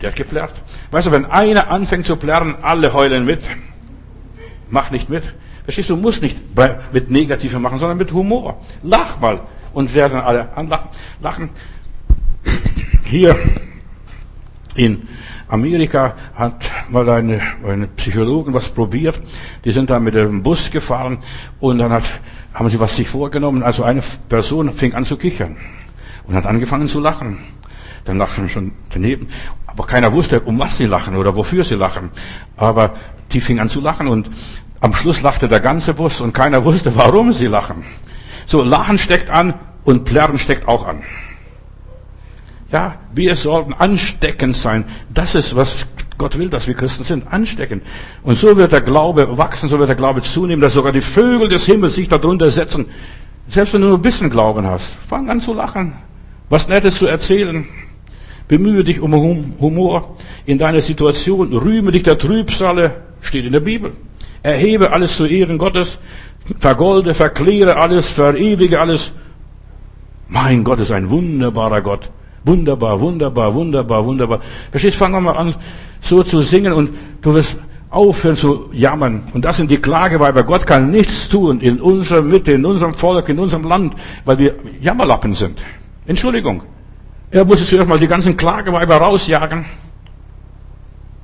Der hat geplärrt. Weißt du, wenn einer anfängt zu plärren, alle heulen mit. Mach nicht mit. Verstehst du, musst nicht mit Negativen machen, sondern mit Humor. Lach mal. Und werden alle anlachen. Lachen. Hier in Amerika hat mal eine, eine Psychologin was probiert. Die sind da mit dem Bus gefahren und dann hat, haben sie was sich vorgenommen. Also eine Person fing an zu kichern und hat angefangen zu lachen. Dann lachen schon daneben. Aber keiner wusste, um was sie lachen oder wofür sie lachen. Aber die fing an zu lachen und am Schluss lachte der ganze Bus und keiner wusste, warum sie lachen. So, Lachen steckt an und Plärren steckt auch an. Ja, wir sollten ansteckend sein. Das ist, was Gott will, dass wir Christen sind. Ansteckend. Und so wird der Glaube wachsen, so wird der Glaube zunehmen, dass sogar die Vögel des Himmels sich darunter setzen. Selbst wenn du nur ein bisschen Glauben hast, fang an zu lachen was Nettes zu erzählen. Bemühe dich um Humor in deiner Situation. Rühme dich der Trübsale, steht in der Bibel. Erhebe alles zu Ehren Gottes. Vergolde, verkläre alles, verewige alles. Mein Gott ist ein wunderbarer Gott. Wunderbar, wunderbar, wunderbar, wunderbar. Verstehst, fang mal an, so zu singen und du wirst aufhören zu jammern. Und das sind die Klageweiber. Gott kann nichts tun in unserer Mitte, in unserem Volk, in unserem Land, weil wir Jammerlappen sind. Entschuldigung. Er musste zuerst mal die ganzen Klageweiber rausjagen.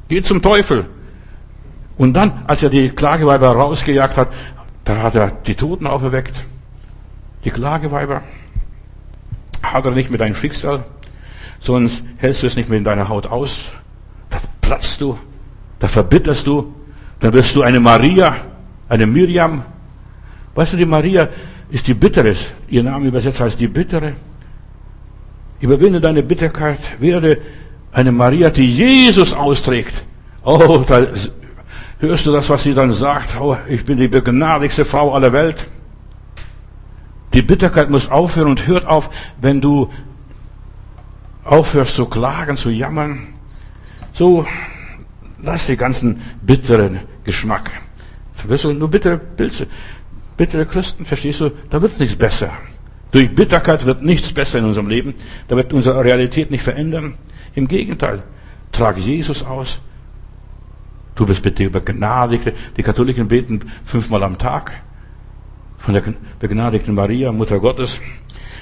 Geht zum Teufel. Und dann, als er die Klageweiber rausgejagt hat, da hat er die Toten auferweckt. Die Klageweiber. Hat er nicht mit deinem Schicksal, sonst hältst du es nicht mehr in deiner Haut aus. Da platzt du, da verbitterst du, dann wirst du eine Maria, eine Miriam. Weißt du, die Maria ist die Bittere. Ihr Name übersetzt heißt die Bittere. Überwinde deine Bitterkeit, werde eine Maria, die Jesus austrägt. Oh, da hörst du das, was sie dann sagt? Oh, ich bin die begnadigste Frau aller Welt. Die Bitterkeit muss aufhören und hört auf, wenn du aufhörst zu klagen, zu jammern. So, lass die ganzen bitteren Geschmack. Wirst du nur bittere Pilze, bittere Christen, verstehst du? Da wird nichts besser. Durch Bitterkeit wird nichts besser in unserem Leben. Da wird unsere Realität nicht verändern. Im Gegenteil. Trag Jesus aus. Du wirst bitte begnadigt. Die Katholiken beten fünfmal am Tag. Von der begnadigten Maria, Mutter Gottes.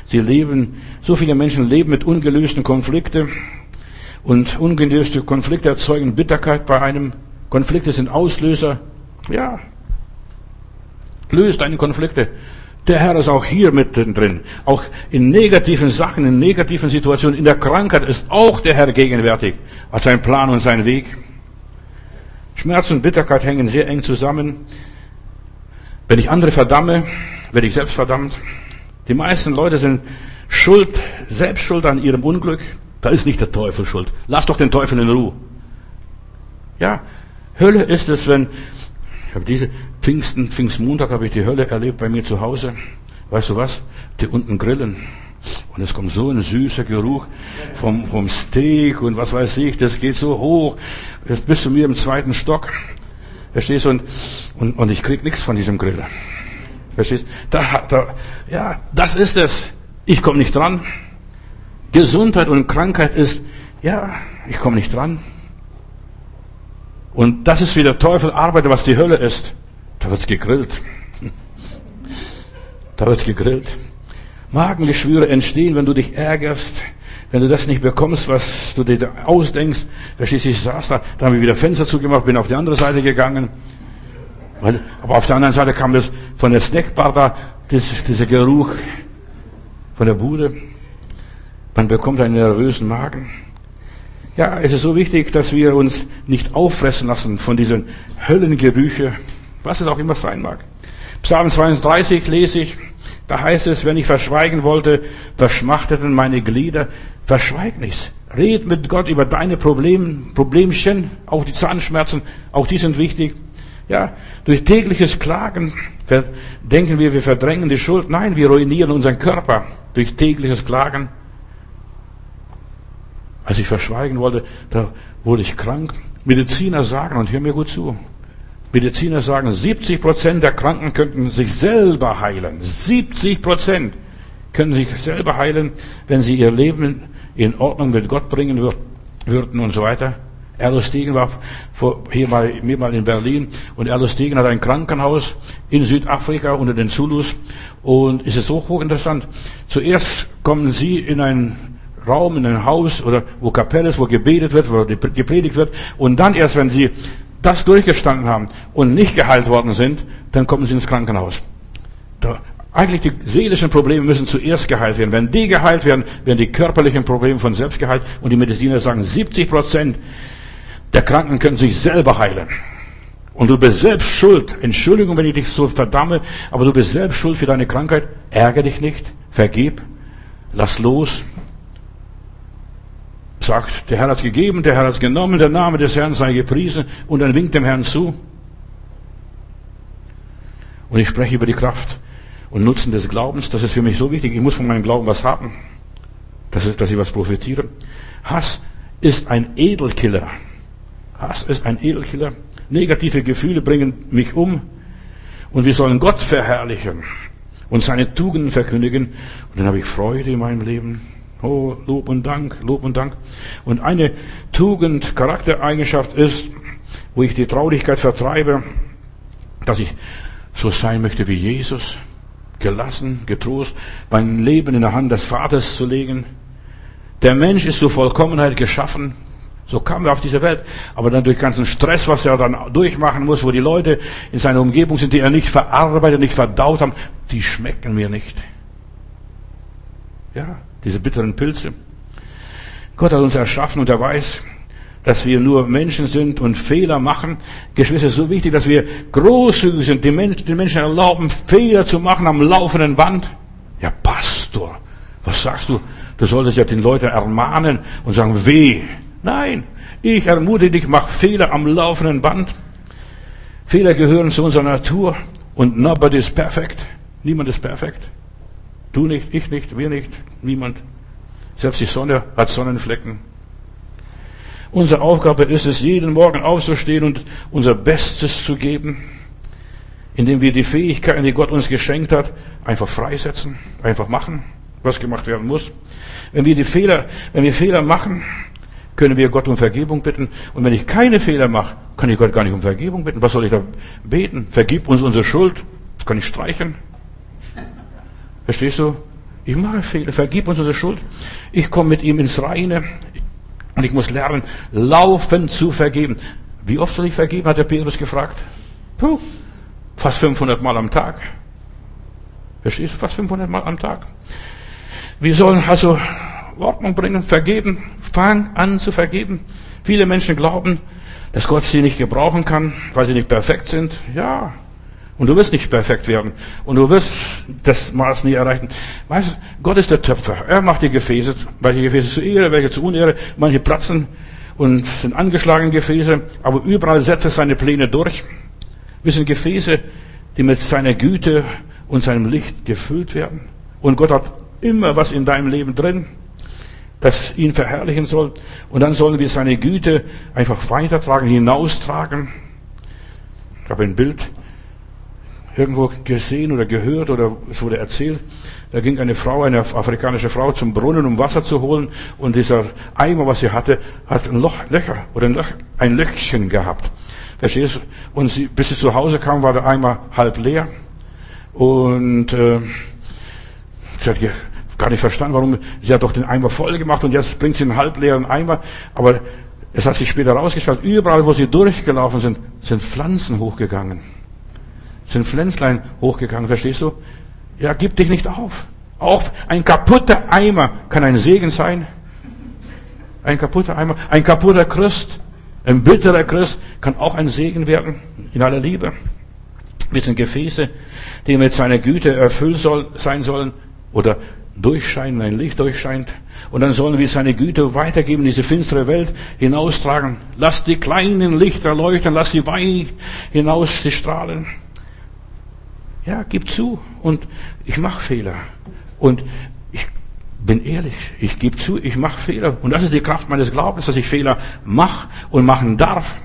Sie leben, so viele Menschen leben mit ungelösten Konflikten. Und ungelöste Konflikte erzeugen Bitterkeit bei einem. Konflikte sind Auslöser. Ja. Löst deine Konflikte. Der Herr ist auch hier mittendrin. Auch in negativen Sachen, in negativen Situationen, in der Krankheit ist auch der Herr gegenwärtig. Als sein Plan und sein Weg. Schmerz und Bitterkeit hängen sehr eng zusammen. Wenn ich andere verdamme, werde ich selbst verdammt. Die meisten Leute sind schuld, selbst schuld an ihrem Unglück. Da ist nicht der Teufel schuld. Lass doch den Teufel in Ruhe. Ja, Hölle ist es, wenn ich habe diese Pfingsten, Pfingstmontag habe ich die Hölle erlebt bei mir zu Hause. weißt du was? Die unten grillen. Und es kommt so ein süßer Geruch vom, vom Steak und was weiß ich, das geht so hoch. Jetzt bist du mir im zweiten Stock. Verstehst du? Und, und, und ich krieg nichts von diesem Grill. Verstehst du? Da, da, ja, das ist es. Ich komme nicht dran. Gesundheit und Krankheit ist, ja, ich komme nicht dran. Und das ist wie der Teufel arbeitet, was die Hölle ist. Da wird's gegrillt. Da wird's gegrillt. Magengeschwüre entstehen, wenn du dich ärgerst, wenn du das nicht bekommst, was du dir ausdenkst. Verstehst du, ich saß da, da habe ich wieder Fenster zugemacht, bin auf die andere Seite gegangen. Aber auf der anderen Seite kam das von der Snackbar da, das, dieser Geruch von der Bude. Man bekommt einen nervösen Magen. Ja, es ist so wichtig, dass wir uns nicht auffressen lassen von diesen Höllengerüche, was es auch immer sein mag. Psalm 32 lese ich, da heißt es, wenn ich verschweigen wollte, verschmachteten meine Glieder. Verschweig nichts. Red mit Gott über deine Probleme, Problemchen, auch die Zahnschmerzen, auch die sind wichtig. Ja, durch tägliches Klagen denken wir, wir verdrängen die Schuld. Nein, wir ruinieren unseren Körper durch tägliches Klagen. Als ich verschweigen wollte, da wurde ich krank. Mediziner sagen, und hör mir gut zu, Mediziner sagen, 70 Prozent der Kranken könnten sich selber heilen. 70 Prozent können sich selber heilen, wenn sie ihr Leben in Ordnung mit Gott bringen würden und so weiter. Erlo Stegen war vor, hier mal, mir mal in Berlin und Erlo Stegen hat ein Krankenhaus in Südafrika unter den Zulus und es ist so hochinteressant. Zuerst kommen sie in ein Raum, in ein Haus oder wo Kapelle ist, wo gebetet wird, wo gepredigt wird und dann erst, wenn sie das durchgestanden haben und nicht geheilt worden sind, dann kommen sie ins Krankenhaus. Da, eigentlich die seelischen Probleme müssen zuerst geheilt werden. Wenn die geheilt werden, werden die körperlichen Probleme von selbst geheilt. Und die Mediziner sagen, 70 Prozent der Kranken können sich selber heilen. Und du bist selbst schuld. Entschuldigung, wenn ich dich so verdamme, aber du bist selbst schuld für deine Krankheit. Ärger dich nicht. Vergib. Lass los sagt, der Herr hat es gegeben, der Herr hat es genommen, der Name des Herrn sei gepriesen und dann winkt dem Herrn zu. Und ich spreche über die Kraft und Nutzen des Glaubens. Das ist für mich so wichtig. Ich muss von meinem Glauben was haben, dass ich, was profitiere. Hass ist ein Edelkiller. Hass ist ein Edelkiller. Negative Gefühle bringen mich um. Und wir sollen Gott verherrlichen und seine Tugenden verkündigen. Und dann habe ich Freude in meinem Leben. Oh, Lob und Dank, Lob und Dank. Und eine Tugend, Charaktereigenschaft ist, wo ich die Traurigkeit vertreibe, dass ich so sein möchte wie Jesus, gelassen, getrost, mein Leben in der Hand des Vaters zu legen. Der Mensch ist zur Vollkommenheit geschaffen. So kam er auf diese Welt. Aber dann durch ganzen Stress, was er dann durchmachen muss, wo die Leute in seiner Umgebung sind, die er nicht verarbeitet, nicht verdaut haben, die schmecken mir nicht. Ja, diese bitteren Pilze. Gott hat uns erschaffen und er weiß, dass wir nur Menschen sind und Fehler machen. Geschwister, es ist so wichtig, dass wir großzügig sind, den Menschen, den Menschen erlauben, Fehler zu machen am laufenden Band. Ja, Pastor, was sagst du? Du solltest ja den Leuten ermahnen und sagen, weh. Nein, ich ermutige dich, mach Fehler am laufenden Band. Fehler gehören zu unserer Natur und nobody is perfect. Niemand ist perfekt. Du nicht, ich nicht, wir nicht, niemand. Selbst die Sonne hat Sonnenflecken. Unsere Aufgabe ist es, jeden Morgen aufzustehen und unser Bestes zu geben, indem wir die Fähigkeiten, die Gott uns geschenkt hat, einfach freisetzen, einfach machen, was gemacht werden muss. Wenn wir die Fehler, wenn wir Fehler machen, können wir Gott um Vergebung bitten. Und wenn ich keine Fehler mache, kann ich Gott gar nicht um Vergebung bitten. Was soll ich da beten? Vergib uns unsere Schuld. Das kann ich streichen. Verstehst du? Ich mache Fehler, vergib uns unsere Schuld. Ich komme mit ihm ins Reine und ich muss lernen, laufend zu vergeben. Wie oft soll ich vergeben, hat der Petrus gefragt. Puh, fast 500 Mal am Tag. Verstehst du? Fast 500 Mal am Tag. Wir sollen also Ordnung bringen, vergeben. Fang an zu vergeben. Viele Menschen glauben, dass Gott sie nicht gebrauchen kann, weil sie nicht perfekt sind. Ja, und du wirst nicht perfekt werden. Und du wirst das Maß nie erreichen. Weißt du, Gott ist der Töpfer. Er macht die Gefäße. Welche Gefäße zu Ehre, welche zu Unehre. Manche platzen und sind angeschlagene Gefäße. Aber überall setzt er seine Pläne durch. Wir sind Gefäße, die mit seiner Güte und seinem Licht gefüllt werden. Und Gott hat immer was in deinem Leben drin, das ihn verherrlichen soll. Und dann sollen wir seine Güte einfach weitertragen, hinaustragen. Ich habe ein Bild irgendwo gesehen oder gehört oder es wurde erzählt. Da ging eine Frau, eine afrikanische Frau zum Brunnen, um Wasser zu holen. Und dieser Eimer, was sie hatte, hat ein Loch, Löcher oder ein, Loch, ein Löchchen gehabt. Verstehst du? Und sie, bis sie zu Hause kam, war der Eimer halb leer. Und äh, sie hat gar nicht verstanden, warum. Sie hat doch den Eimer voll gemacht und jetzt bringt sie einen halb leeren Eimer. Aber es hat sich später herausgestellt, überall, wo sie durchgelaufen sind, sind Pflanzen hochgegangen. Sind Pflänzlein hochgegangen, verstehst du? Ja, gib dich nicht auf. Auch ein kaputter Eimer kann ein Segen sein. Ein kaputter Eimer, ein kaputter Christ, ein bitterer Christ kann auch ein Segen werden, in aller Liebe. Wir sind Gefäße, die mit seiner Güte erfüllt soll, sein sollen oder durchscheinen, ein Licht durchscheint. Und dann sollen wir seine Güte weitergeben, diese finstere Welt hinaustragen. Lass die kleinen Lichter leuchten, lass sie weit hinaus sie strahlen. Ja, gib zu. Und ich mache Fehler. Und ich bin ehrlich, ich gebe zu, ich mache Fehler. Und das ist die Kraft meines Glaubens, dass ich Fehler mache und machen darf.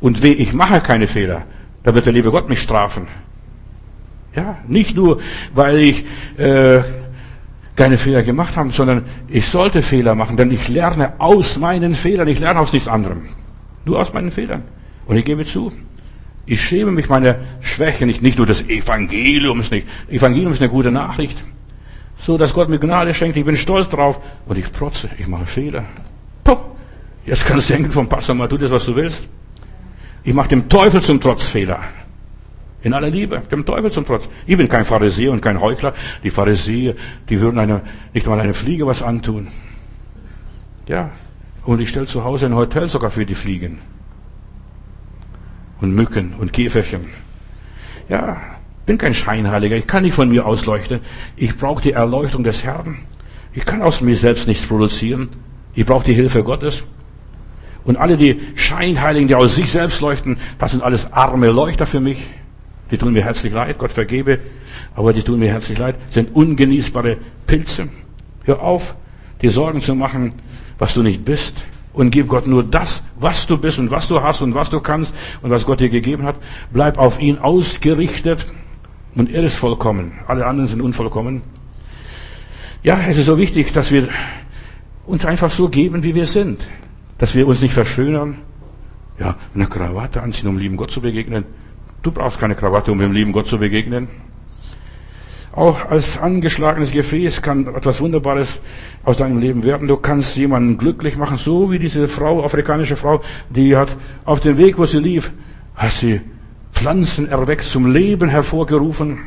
Und weh, ich mache keine Fehler. Da wird der liebe Gott mich strafen. Ja, nicht nur, weil ich äh, keine Fehler gemacht habe, sondern ich sollte Fehler machen, denn ich lerne aus meinen Fehlern, ich lerne aus nichts anderem. Nur aus meinen Fehlern. Und ich gebe zu, ich schäme mich meiner Schwäche nicht, nicht nur des Evangeliums nicht. Evangelium ist eine gute Nachricht. So, dass Gott mir Gnade schenkt, ich bin stolz drauf und ich protze, ich mache Fehler. Puh, jetzt kannst du denken vom Pastor mal, tu das, was du willst. Ich mache dem Teufel zum Trotz Fehler. In aller Liebe, dem Teufel zum Trotz. Ich bin kein Pharisäer und kein Heuchler. Die Pharisäer, die würden einer, nicht mal eine Fliege was antun. Ja, und ich stelle zu Hause ein Hotel sogar für die Fliegen und Mücken und Käferchen. Ja, bin kein Scheinheiliger. Ich kann nicht von mir ausleuchten. Ich brauche die Erleuchtung des Herrn. Ich kann aus mir selbst nichts produzieren. Ich brauche die Hilfe Gottes. Und alle die Scheinheiligen, die aus sich selbst leuchten, das sind alles arme Leuchter für mich. Die tun mir herzlich leid, Gott vergebe, aber die tun mir herzlich leid, sind ungenießbare Pilze. Hör auf, dir Sorgen zu machen, was du nicht bist und gib Gott nur das, was du bist und was du hast und was du kannst und was Gott dir gegeben hat. Bleib auf ihn ausgerichtet und er ist vollkommen. Alle anderen sind unvollkommen. Ja, es ist so wichtig, dass wir uns einfach so geben, wie wir sind. Dass wir uns nicht verschönern. Ja, eine Krawatte anziehen, um lieben Gott zu begegnen. Du brauchst keine Krawatte, um dem lieben Gott zu begegnen. Auch als angeschlagenes Gefäß kann etwas Wunderbares aus deinem Leben werden. Du kannst jemanden glücklich machen, so wie diese Frau, afrikanische Frau, die hat auf dem Weg, wo sie lief, hat sie Pflanzen erweckt, zum Leben hervorgerufen.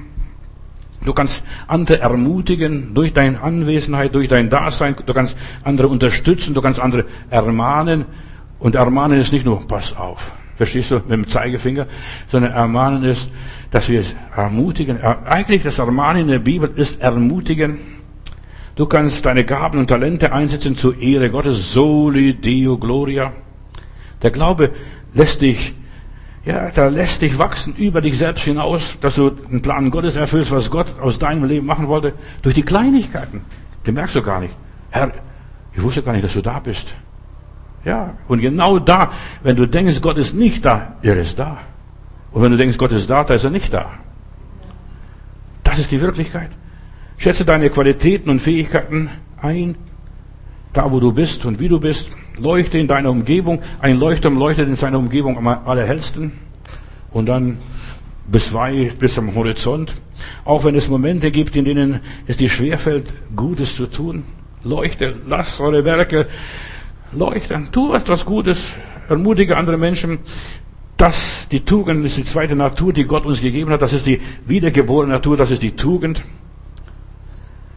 Du kannst andere ermutigen durch deine Anwesenheit, durch dein Dasein. Du kannst andere unterstützen, du kannst andere ermahnen. Und ermahnen ist nicht nur, pass auf, verstehst du, mit dem Zeigefinger, sondern ermahnen ist, dass wir ermutigen. Eigentlich das Ermahnen in der Bibel ist ermutigen. Du kannst deine Gaben und Talente einsetzen zur Ehre Gottes. Soli Deo Gloria. Der Glaube lässt dich, ja, da lässt dich wachsen über dich selbst hinaus, dass du den Plan Gottes erfüllst, was Gott aus deinem Leben machen wollte, durch die Kleinigkeiten. Die merkst du gar nicht. Herr, ich wusste gar nicht, dass du da bist. Ja, und genau da, wenn du denkst, Gott ist nicht da, er ist da. Und wenn du denkst, Gott ist da, da ist er nicht da. Das ist die Wirklichkeit. Schätze deine Qualitäten und Fähigkeiten ein, da wo du bist und wie du bist. Leuchte in deiner Umgebung. Ein Leuchtturm leuchtet in seiner Umgebung am allerhellsten. Und dann bis weit, bis am Horizont. Auch wenn es Momente gibt, in denen es dir schwerfällt, Gutes zu tun. Leuchte, lass eure Werke leuchten. Tu etwas Gutes. Ermutige andere Menschen. Das, die Tugend ist die zweite Natur, die Gott uns gegeben hat. Das ist die wiedergeborene Natur, das ist die Tugend.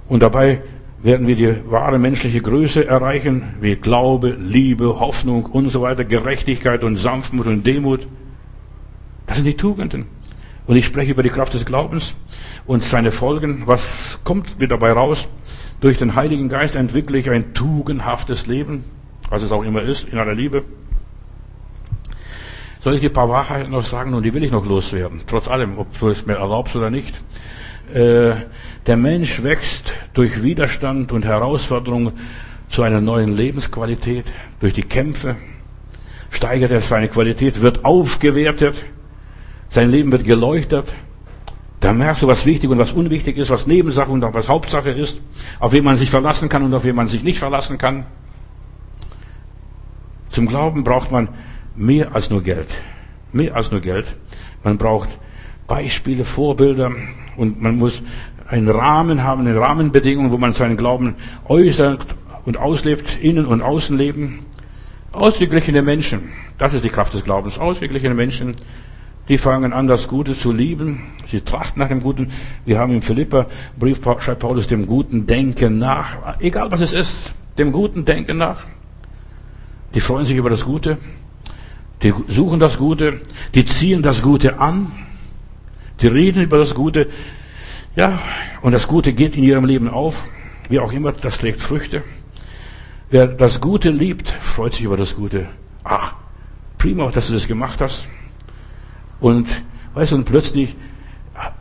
Und dabei werden wir die wahre menschliche Größe erreichen, wie Glaube, Liebe, Hoffnung und so weiter, Gerechtigkeit und Sanftmut und Demut. Das sind die Tugenden. Und ich spreche über die Kraft des Glaubens und seine Folgen. Was kommt mir dabei raus? Durch den Heiligen Geist entwickle ich ein tugendhaftes Leben, was es auch immer ist, in aller Liebe. Soll ich dir ein paar Wahrheiten noch sagen und die will ich noch loswerden, trotz allem, ob du es mir erlaubst oder nicht. äh, der Mensch wächst durch Widerstand und Herausforderungen zu einer neuen Lebensqualität, durch die Kämpfe, steigert er seine Qualität, wird aufgewertet, sein Leben wird geleuchtet. Da merkst du, was wichtig und was unwichtig ist, was Nebensache und was Hauptsache ist, auf wen man sich verlassen kann und auf wen man sich nicht verlassen kann. Zum Glauben braucht man mehr als nur Geld. Mehr als nur Geld. Man braucht Beispiele, Vorbilder und man muss einen Rahmen haben, eine Rahmenbedingung, wo man seinen Glauben äußert und auslebt, innen und außen leben. Ausgeglichene Menschen, das ist die Kraft des Glaubens. Ausgeglichene Menschen, die fangen an, das Gute zu lieben. Sie trachten nach dem Guten. Wir haben im Philippa-Brief, schreibt Paulus, dem guten Denken nach. Egal was es ist, dem guten Denken nach. Die freuen sich über das Gute. Die suchen das Gute. Die ziehen das Gute an. Die reden über das Gute. Ja, und das Gute geht in ihrem Leben auf. Wie auch immer, das trägt Früchte. Wer das Gute liebt, freut sich über das Gute. Ach, prima, dass du das gemacht hast. Und weißt du, und plötzlich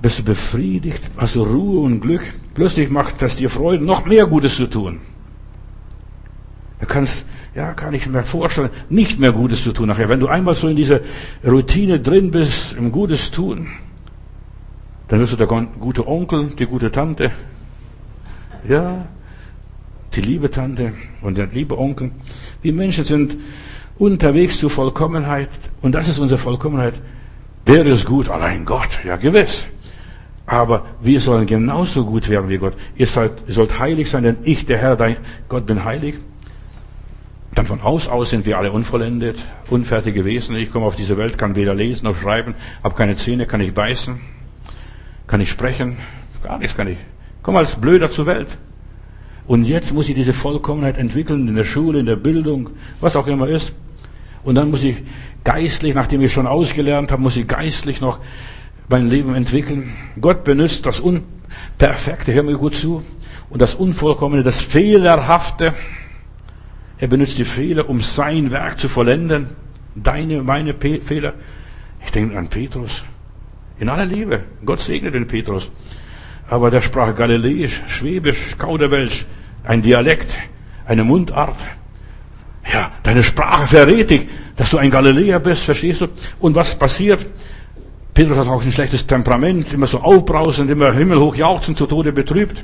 bist du befriedigt, hast du Ruhe und Glück. Plötzlich macht das dir Freude, noch mehr Gutes zu tun. Du kannst, ja, kann ich mir vorstellen, nicht mehr Gutes zu tun nachher. Wenn du einmal so in dieser Routine drin bist, im Gutes tun, dann wirst du der gute Onkel, die gute Tante, ja, die liebe Tante und der liebe Onkel. Wir Menschen sind unterwegs zur Vollkommenheit und das ist unsere Vollkommenheit. Wer ist gut? Allein Gott, ja gewiss. Aber wir sollen genauso gut werden wie Gott. Ihr sollt, ihr sollt heilig sein, denn ich, der Herr, dein Gott, bin heilig. Dann von Haus aus sind wir alle unvollendet, unfertige Wesen. Ich komme auf diese Welt, kann weder lesen noch schreiben, habe keine Zähne, kann ich beißen, kann ich sprechen, gar nichts kann ich. Komm als Blöder zur Welt. Und jetzt muss ich diese Vollkommenheit entwickeln in der Schule, in der Bildung, was auch immer ist. Und dann muss ich geistlich, nachdem ich schon ausgelernt habe, muss ich geistlich noch mein Leben entwickeln. Gott benutzt das Unperfekte, hör mir gut zu, und das Unvollkommene, das Fehlerhafte. Er benutzt die Fehler, um sein Werk zu vollenden. Deine, meine Pe Fehler. Ich denke an Petrus. In aller Liebe. Gott segne den Petrus. Aber der sprach Galiläisch, Schwäbisch, Kauderwelsch, ein Dialekt, eine Mundart. Ja, deine Sprache verrät dich, dass du ein Galiläer bist, verstehst du? Und was passiert? Petrus hat auch ein schlechtes Temperament, immer so aufbrausend, immer himmelhoch jauchzend, zu Tode betrübt.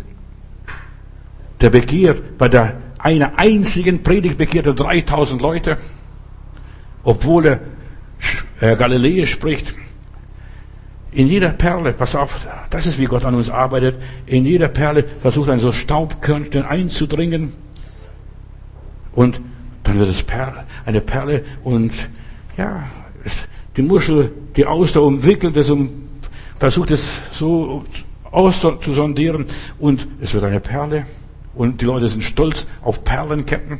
Der bekehrt, bei der einer einzigen Predigt bekehrte 3000 Leute, obwohl er äh, Galiläisch spricht. In jeder Perle, pass auf, das ist wie Gott an uns arbeitet, in jeder Perle versucht ein so Staubkörnchen einzudringen und dann wird es Perle, eine Perle und ja, es, die Muschel, die Auster umwickelt es und versucht es so auszusondieren und es wird eine Perle und die Leute sind stolz auf Perlenketten.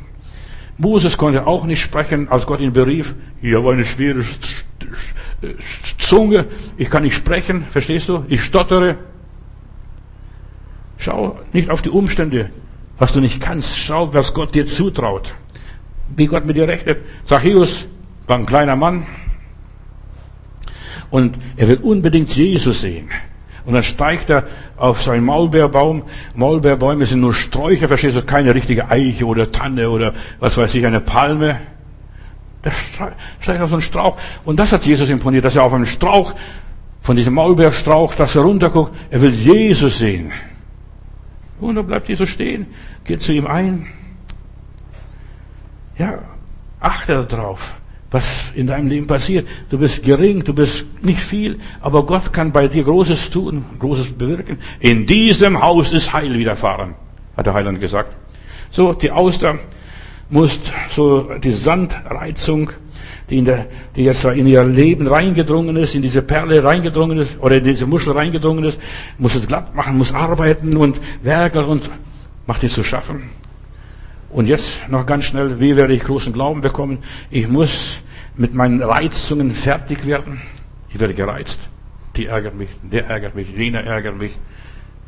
Moses konnte auch nicht sprechen, als Gott ihn berief. Ich habe eine schwere Zunge, ich kann nicht sprechen, verstehst du? Ich stottere. Schau nicht auf die Umstände, was du nicht kannst. Schau, was Gott dir zutraut. Wie Gott mit dir rechnet. Zachäus war ein kleiner Mann. Und er will unbedingt Jesus sehen. Und dann steigt er auf seinen Maulbeerbaum. Maulbeerbäume sind nur Sträucher, verstehst du? Keine richtige Eiche oder Tanne oder was weiß ich, eine Palme. Der steigt auf so einen Strauch. Und das hat Jesus imponiert, dass er auf einem Strauch, von diesem Maulbeerstrauch, dass er runterguckt. Er will Jesus sehen. Und dann bleibt Jesus stehen, geht zu ihm ein. Ja, achte darauf, was in deinem Leben passiert. Du bist gering, du bist nicht viel, aber Gott kann bei dir Großes tun, Großes bewirken. In diesem Haus ist Heil widerfahren, hat der Heiland gesagt. So, die Auster muss so die Sandreizung, die, in der, die jetzt in ihr Leben reingedrungen ist, in diese Perle reingedrungen ist, oder in diese Muschel reingedrungen ist, muss es glatt machen, muss arbeiten und werkeln und macht es zu schaffen. Und jetzt noch ganz schnell, wie werde ich großen Glauben bekommen? Ich muss mit meinen Reizungen fertig werden. Ich werde gereizt. Die ärgert mich, der ärgert mich, jener ärgert mich.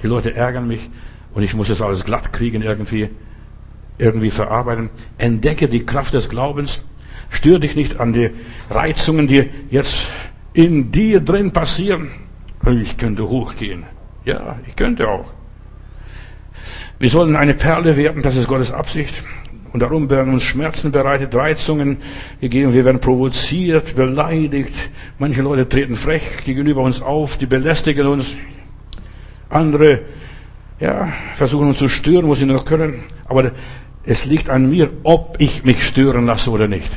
Die Leute ärgern mich und ich muss das alles glatt kriegen irgendwie irgendwie verarbeiten. Entdecke die Kraft des Glaubens. Stör dich nicht an die Reizungen, die jetzt in dir drin passieren. Ich könnte hochgehen. Ja, ich könnte auch. Wir sollen eine Perle werden, das ist Gottes Absicht. Und darum werden uns Schmerzen bereitet, Reizungen gegeben, wir werden provoziert, beleidigt. Manche Leute treten frech gegenüber uns auf, die belästigen uns. Andere, ja, versuchen uns zu stören, wo sie noch können. Aber es liegt an mir, ob ich mich stören lasse oder nicht.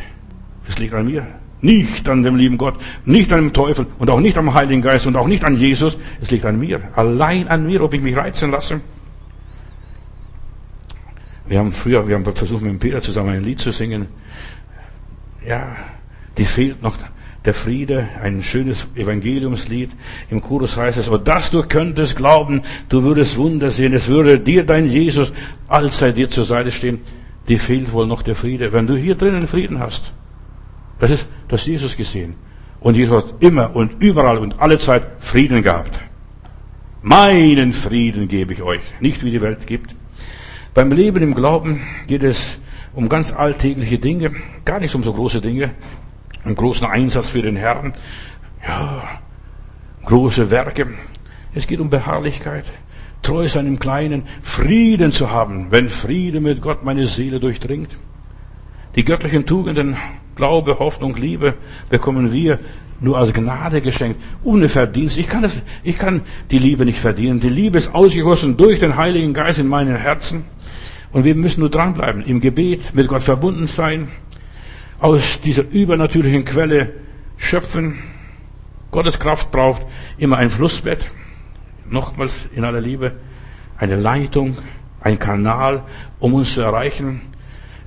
Es liegt an mir. Nicht an dem lieben Gott, nicht an dem Teufel und auch nicht am Heiligen Geist und auch nicht an Jesus. Es liegt an mir. Allein an mir, ob ich mich reizen lasse. Wir haben früher, wir haben versucht mit dem Peter zusammen ein Lied zu singen. Ja, die fehlt noch der Friede, ein schönes Evangeliumslied. Im Chorus heißt es, und dass du könntest glauben, du würdest Wunder sehen, es würde dir dein Jesus allzeit dir zur Seite stehen. Dir fehlt wohl noch der Friede. Wenn du hier drinnen Frieden hast, das ist, das Jesus gesehen. Und Jesus hat immer und überall und alle Zeit Frieden gehabt. Meinen Frieden gebe ich euch, nicht wie die Welt gibt. Beim Leben im Glauben geht es um ganz alltägliche Dinge, gar nicht um so große Dinge, um großen Einsatz für den Herrn, ja, große Werke. Es geht um Beharrlichkeit, treu sein im Kleinen, Frieden zu haben, wenn Friede mit Gott meine Seele durchdringt. Die göttlichen Tugenden, Glaube, Hoffnung, Liebe, bekommen wir nur als Gnade geschenkt, ohne Verdienst. Ich kann, das, ich kann die Liebe nicht verdienen. Die Liebe ist ausgegossen durch den Heiligen Geist in meinen Herzen. Und wir müssen nur dranbleiben, im Gebet, mit Gott verbunden sein, aus dieser übernatürlichen Quelle schöpfen. Gottes Kraft braucht immer ein Flussbett, nochmals in aller Liebe, eine Leitung, ein Kanal, um uns zu erreichen.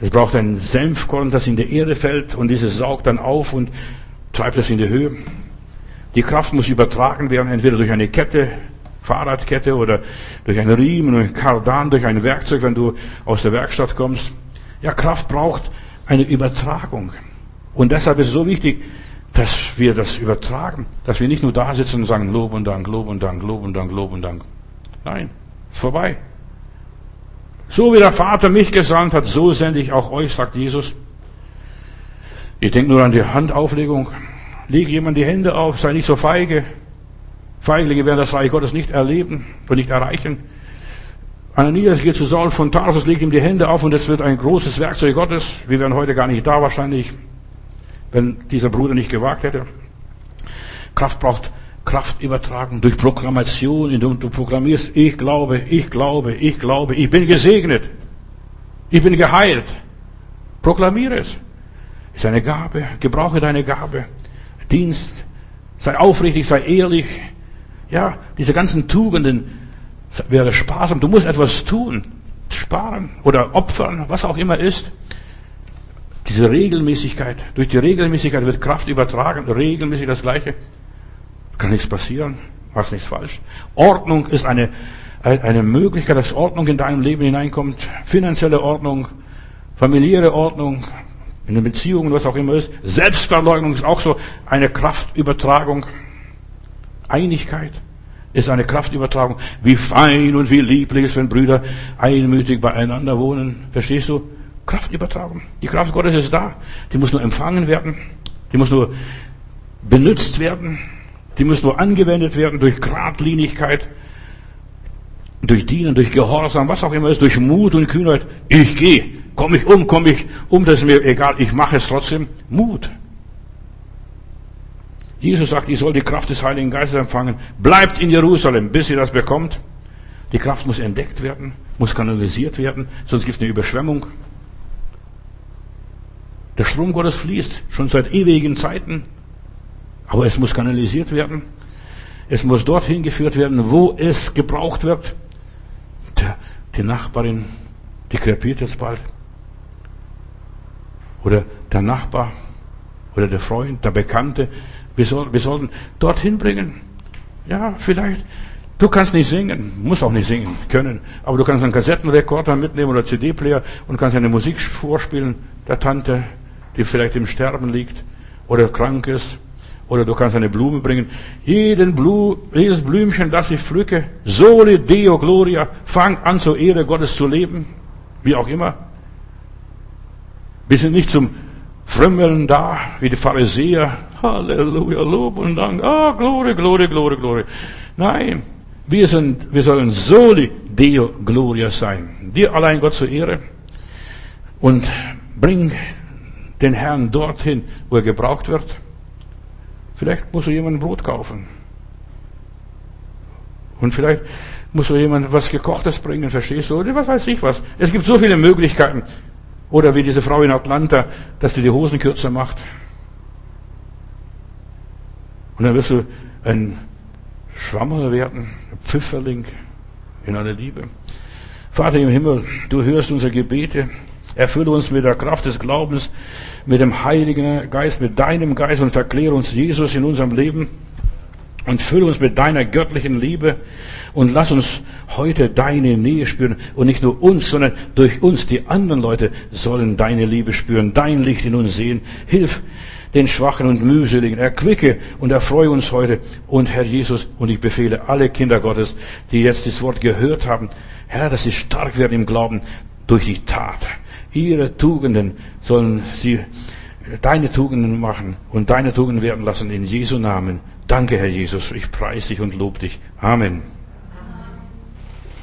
Es braucht ein Senfkorn, das in die Erde fällt und dieses saugt dann auf und treibt es in die Höhe. Die Kraft muss übertragen werden, entweder durch eine Kette, Fahrradkette oder durch einen Riemen, durch ein Kardan, durch ein Werkzeug, wenn du aus der Werkstatt kommst. Ja, Kraft braucht eine Übertragung. Und deshalb ist es so wichtig, dass wir das übertragen, dass wir nicht nur da sitzen und sagen Lob und Dank, Lob und Dank, Lob und Dank, Lob und Dank. Nein, ist vorbei. So wie der Vater mich gesandt hat, so sende ich auch euch, sagt Jesus. Ich denke nur an die Handauflegung. Leg jemand die Hände auf, sei nicht so feige. Feiglinge werden das Reich Gottes nicht erleben und nicht erreichen. Ananias geht zu Saul von Tarsus, legt ihm die Hände auf und es wird ein großes Werkzeug Gottes. Wir wären heute gar nicht da wahrscheinlich, wenn dieser Bruder nicht gewagt hätte. Kraft braucht Kraft übertragen durch Proklamation, indem du proklamierst, ich glaube, ich glaube, ich glaube, ich bin gesegnet, ich bin geheilt. Proklamiere es. Ist eine Gabe, gebrauche deine Gabe. Dienst, sei aufrichtig, sei ehrlich, ja, diese ganzen Tugenden wäre sparsam. Du musst etwas tun. Sparen oder opfern, was auch immer ist. Diese Regelmäßigkeit. Durch die Regelmäßigkeit wird Kraft übertragen. Regelmäßig das Gleiche. Kann nichts passieren. Machst nichts falsch. Ordnung ist eine, eine Möglichkeit, dass Ordnung in deinem Leben hineinkommt. Finanzielle Ordnung, familiäre Ordnung, in den Beziehungen, was auch immer ist. Selbstverleugnung ist auch so eine Kraftübertragung. Einigkeit ist eine Kraftübertragung. Wie fein und wie lieblich ist, wenn Brüder einmütig beieinander wohnen. Verstehst du? Kraftübertragung. Die Kraft Gottes ist da. Die muss nur empfangen werden. Die muss nur benutzt werden. Die muss nur angewendet werden durch Gradlinigkeit, durch Dienen, durch Gehorsam, was auch immer ist, durch Mut und Kühnheit. Ich gehe, komme ich um, komme ich um, das ist mir egal, ich mache es trotzdem. Mut. Jesus sagt, ihr soll die Kraft des Heiligen Geistes empfangen. Bleibt in Jerusalem, bis ihr das bekommt. Die Kraft muss entdeckt werden, muss kanalisiert werden, sonst gibt es eine Überschwemmung. Der Strom Gottes fließt schon seit ewigen Zeiten, aber es muss kanalisiert werden. Es muss dorthin geführt werden, wo es gebraucht wird. Die Nachbarin, die krepiert jetzt bald. Oder der Nachbar, oder der Freund, der Bekannte, wir, soll, wir sollten dorthin bringen. Ja, vielleicht. Du kannst nicht singen, musst auch nicht singen können, aber du kannst einen Kassettenrekorder mitnehmen oder CD-Player und kannst eine Musik vorspielen der Tante, die vielleicht im Sterben liegt oder krank ist. Oder du kannst eine Blume bringen. Jeden Blu, jedes Blümchen, das ich pflücke, soli Deo Gloria, fang an zur Ehre Gottes zu leben, wie auch immer. Wir sind nicht zum Frömmeln da, wie die Pharisäer. Halleluja, Lob und Dank. Ah, Glory, Glory, Glory, Glory. Nein, Wir sind, wir sollen soli Deo Gloria sein. Dir allein Gott zur Ehre. Und bring den Herrn dorthin, wo er gebraucht wird. Vielleicht muss er jemand Brot kaufen. Und vielleicht muss so jemand was Gekochtes bringen, verstehst du? Oder was weiß ich was. Es gibt so viele Möglichkeiten. Oder wie diese Frau in Atlanta, dass die die Hosen kürzer macht. Und dann wirst du ein Schwammerl werden, ein Pfifferling in aller Liebe. Vater im Himmel, du hörst unsere Gebete. Erfülle uns mit der Kraft des Glaubens, mit dem Heiligen Geist, mit deinem Geist und verkläre uns Jesus in unserem Leben und fülle uns mit deiner göttlichen Liebe und lass uns heute deine Nähe spüren und nicht nur uns, sondern durch uns die anderen Leute sollen deine Liebe spüren, dein Licht in uns sehen. Hilf den Schwachen und Mühseligen, erquicke und erfreue uns heute und Herr Jesus und ich befehle alle Kinder Gottes, die jetzt das Wort gehört haben, Herr, dass sie stark werden im Glauben durch die Tat ihre Tugenden sollen sie deine Tugenden machen und deine Tugenden werden lassen in Jesu Namen. Danke, Herr Jesus. Ich preise dich und lobe dich. Amen.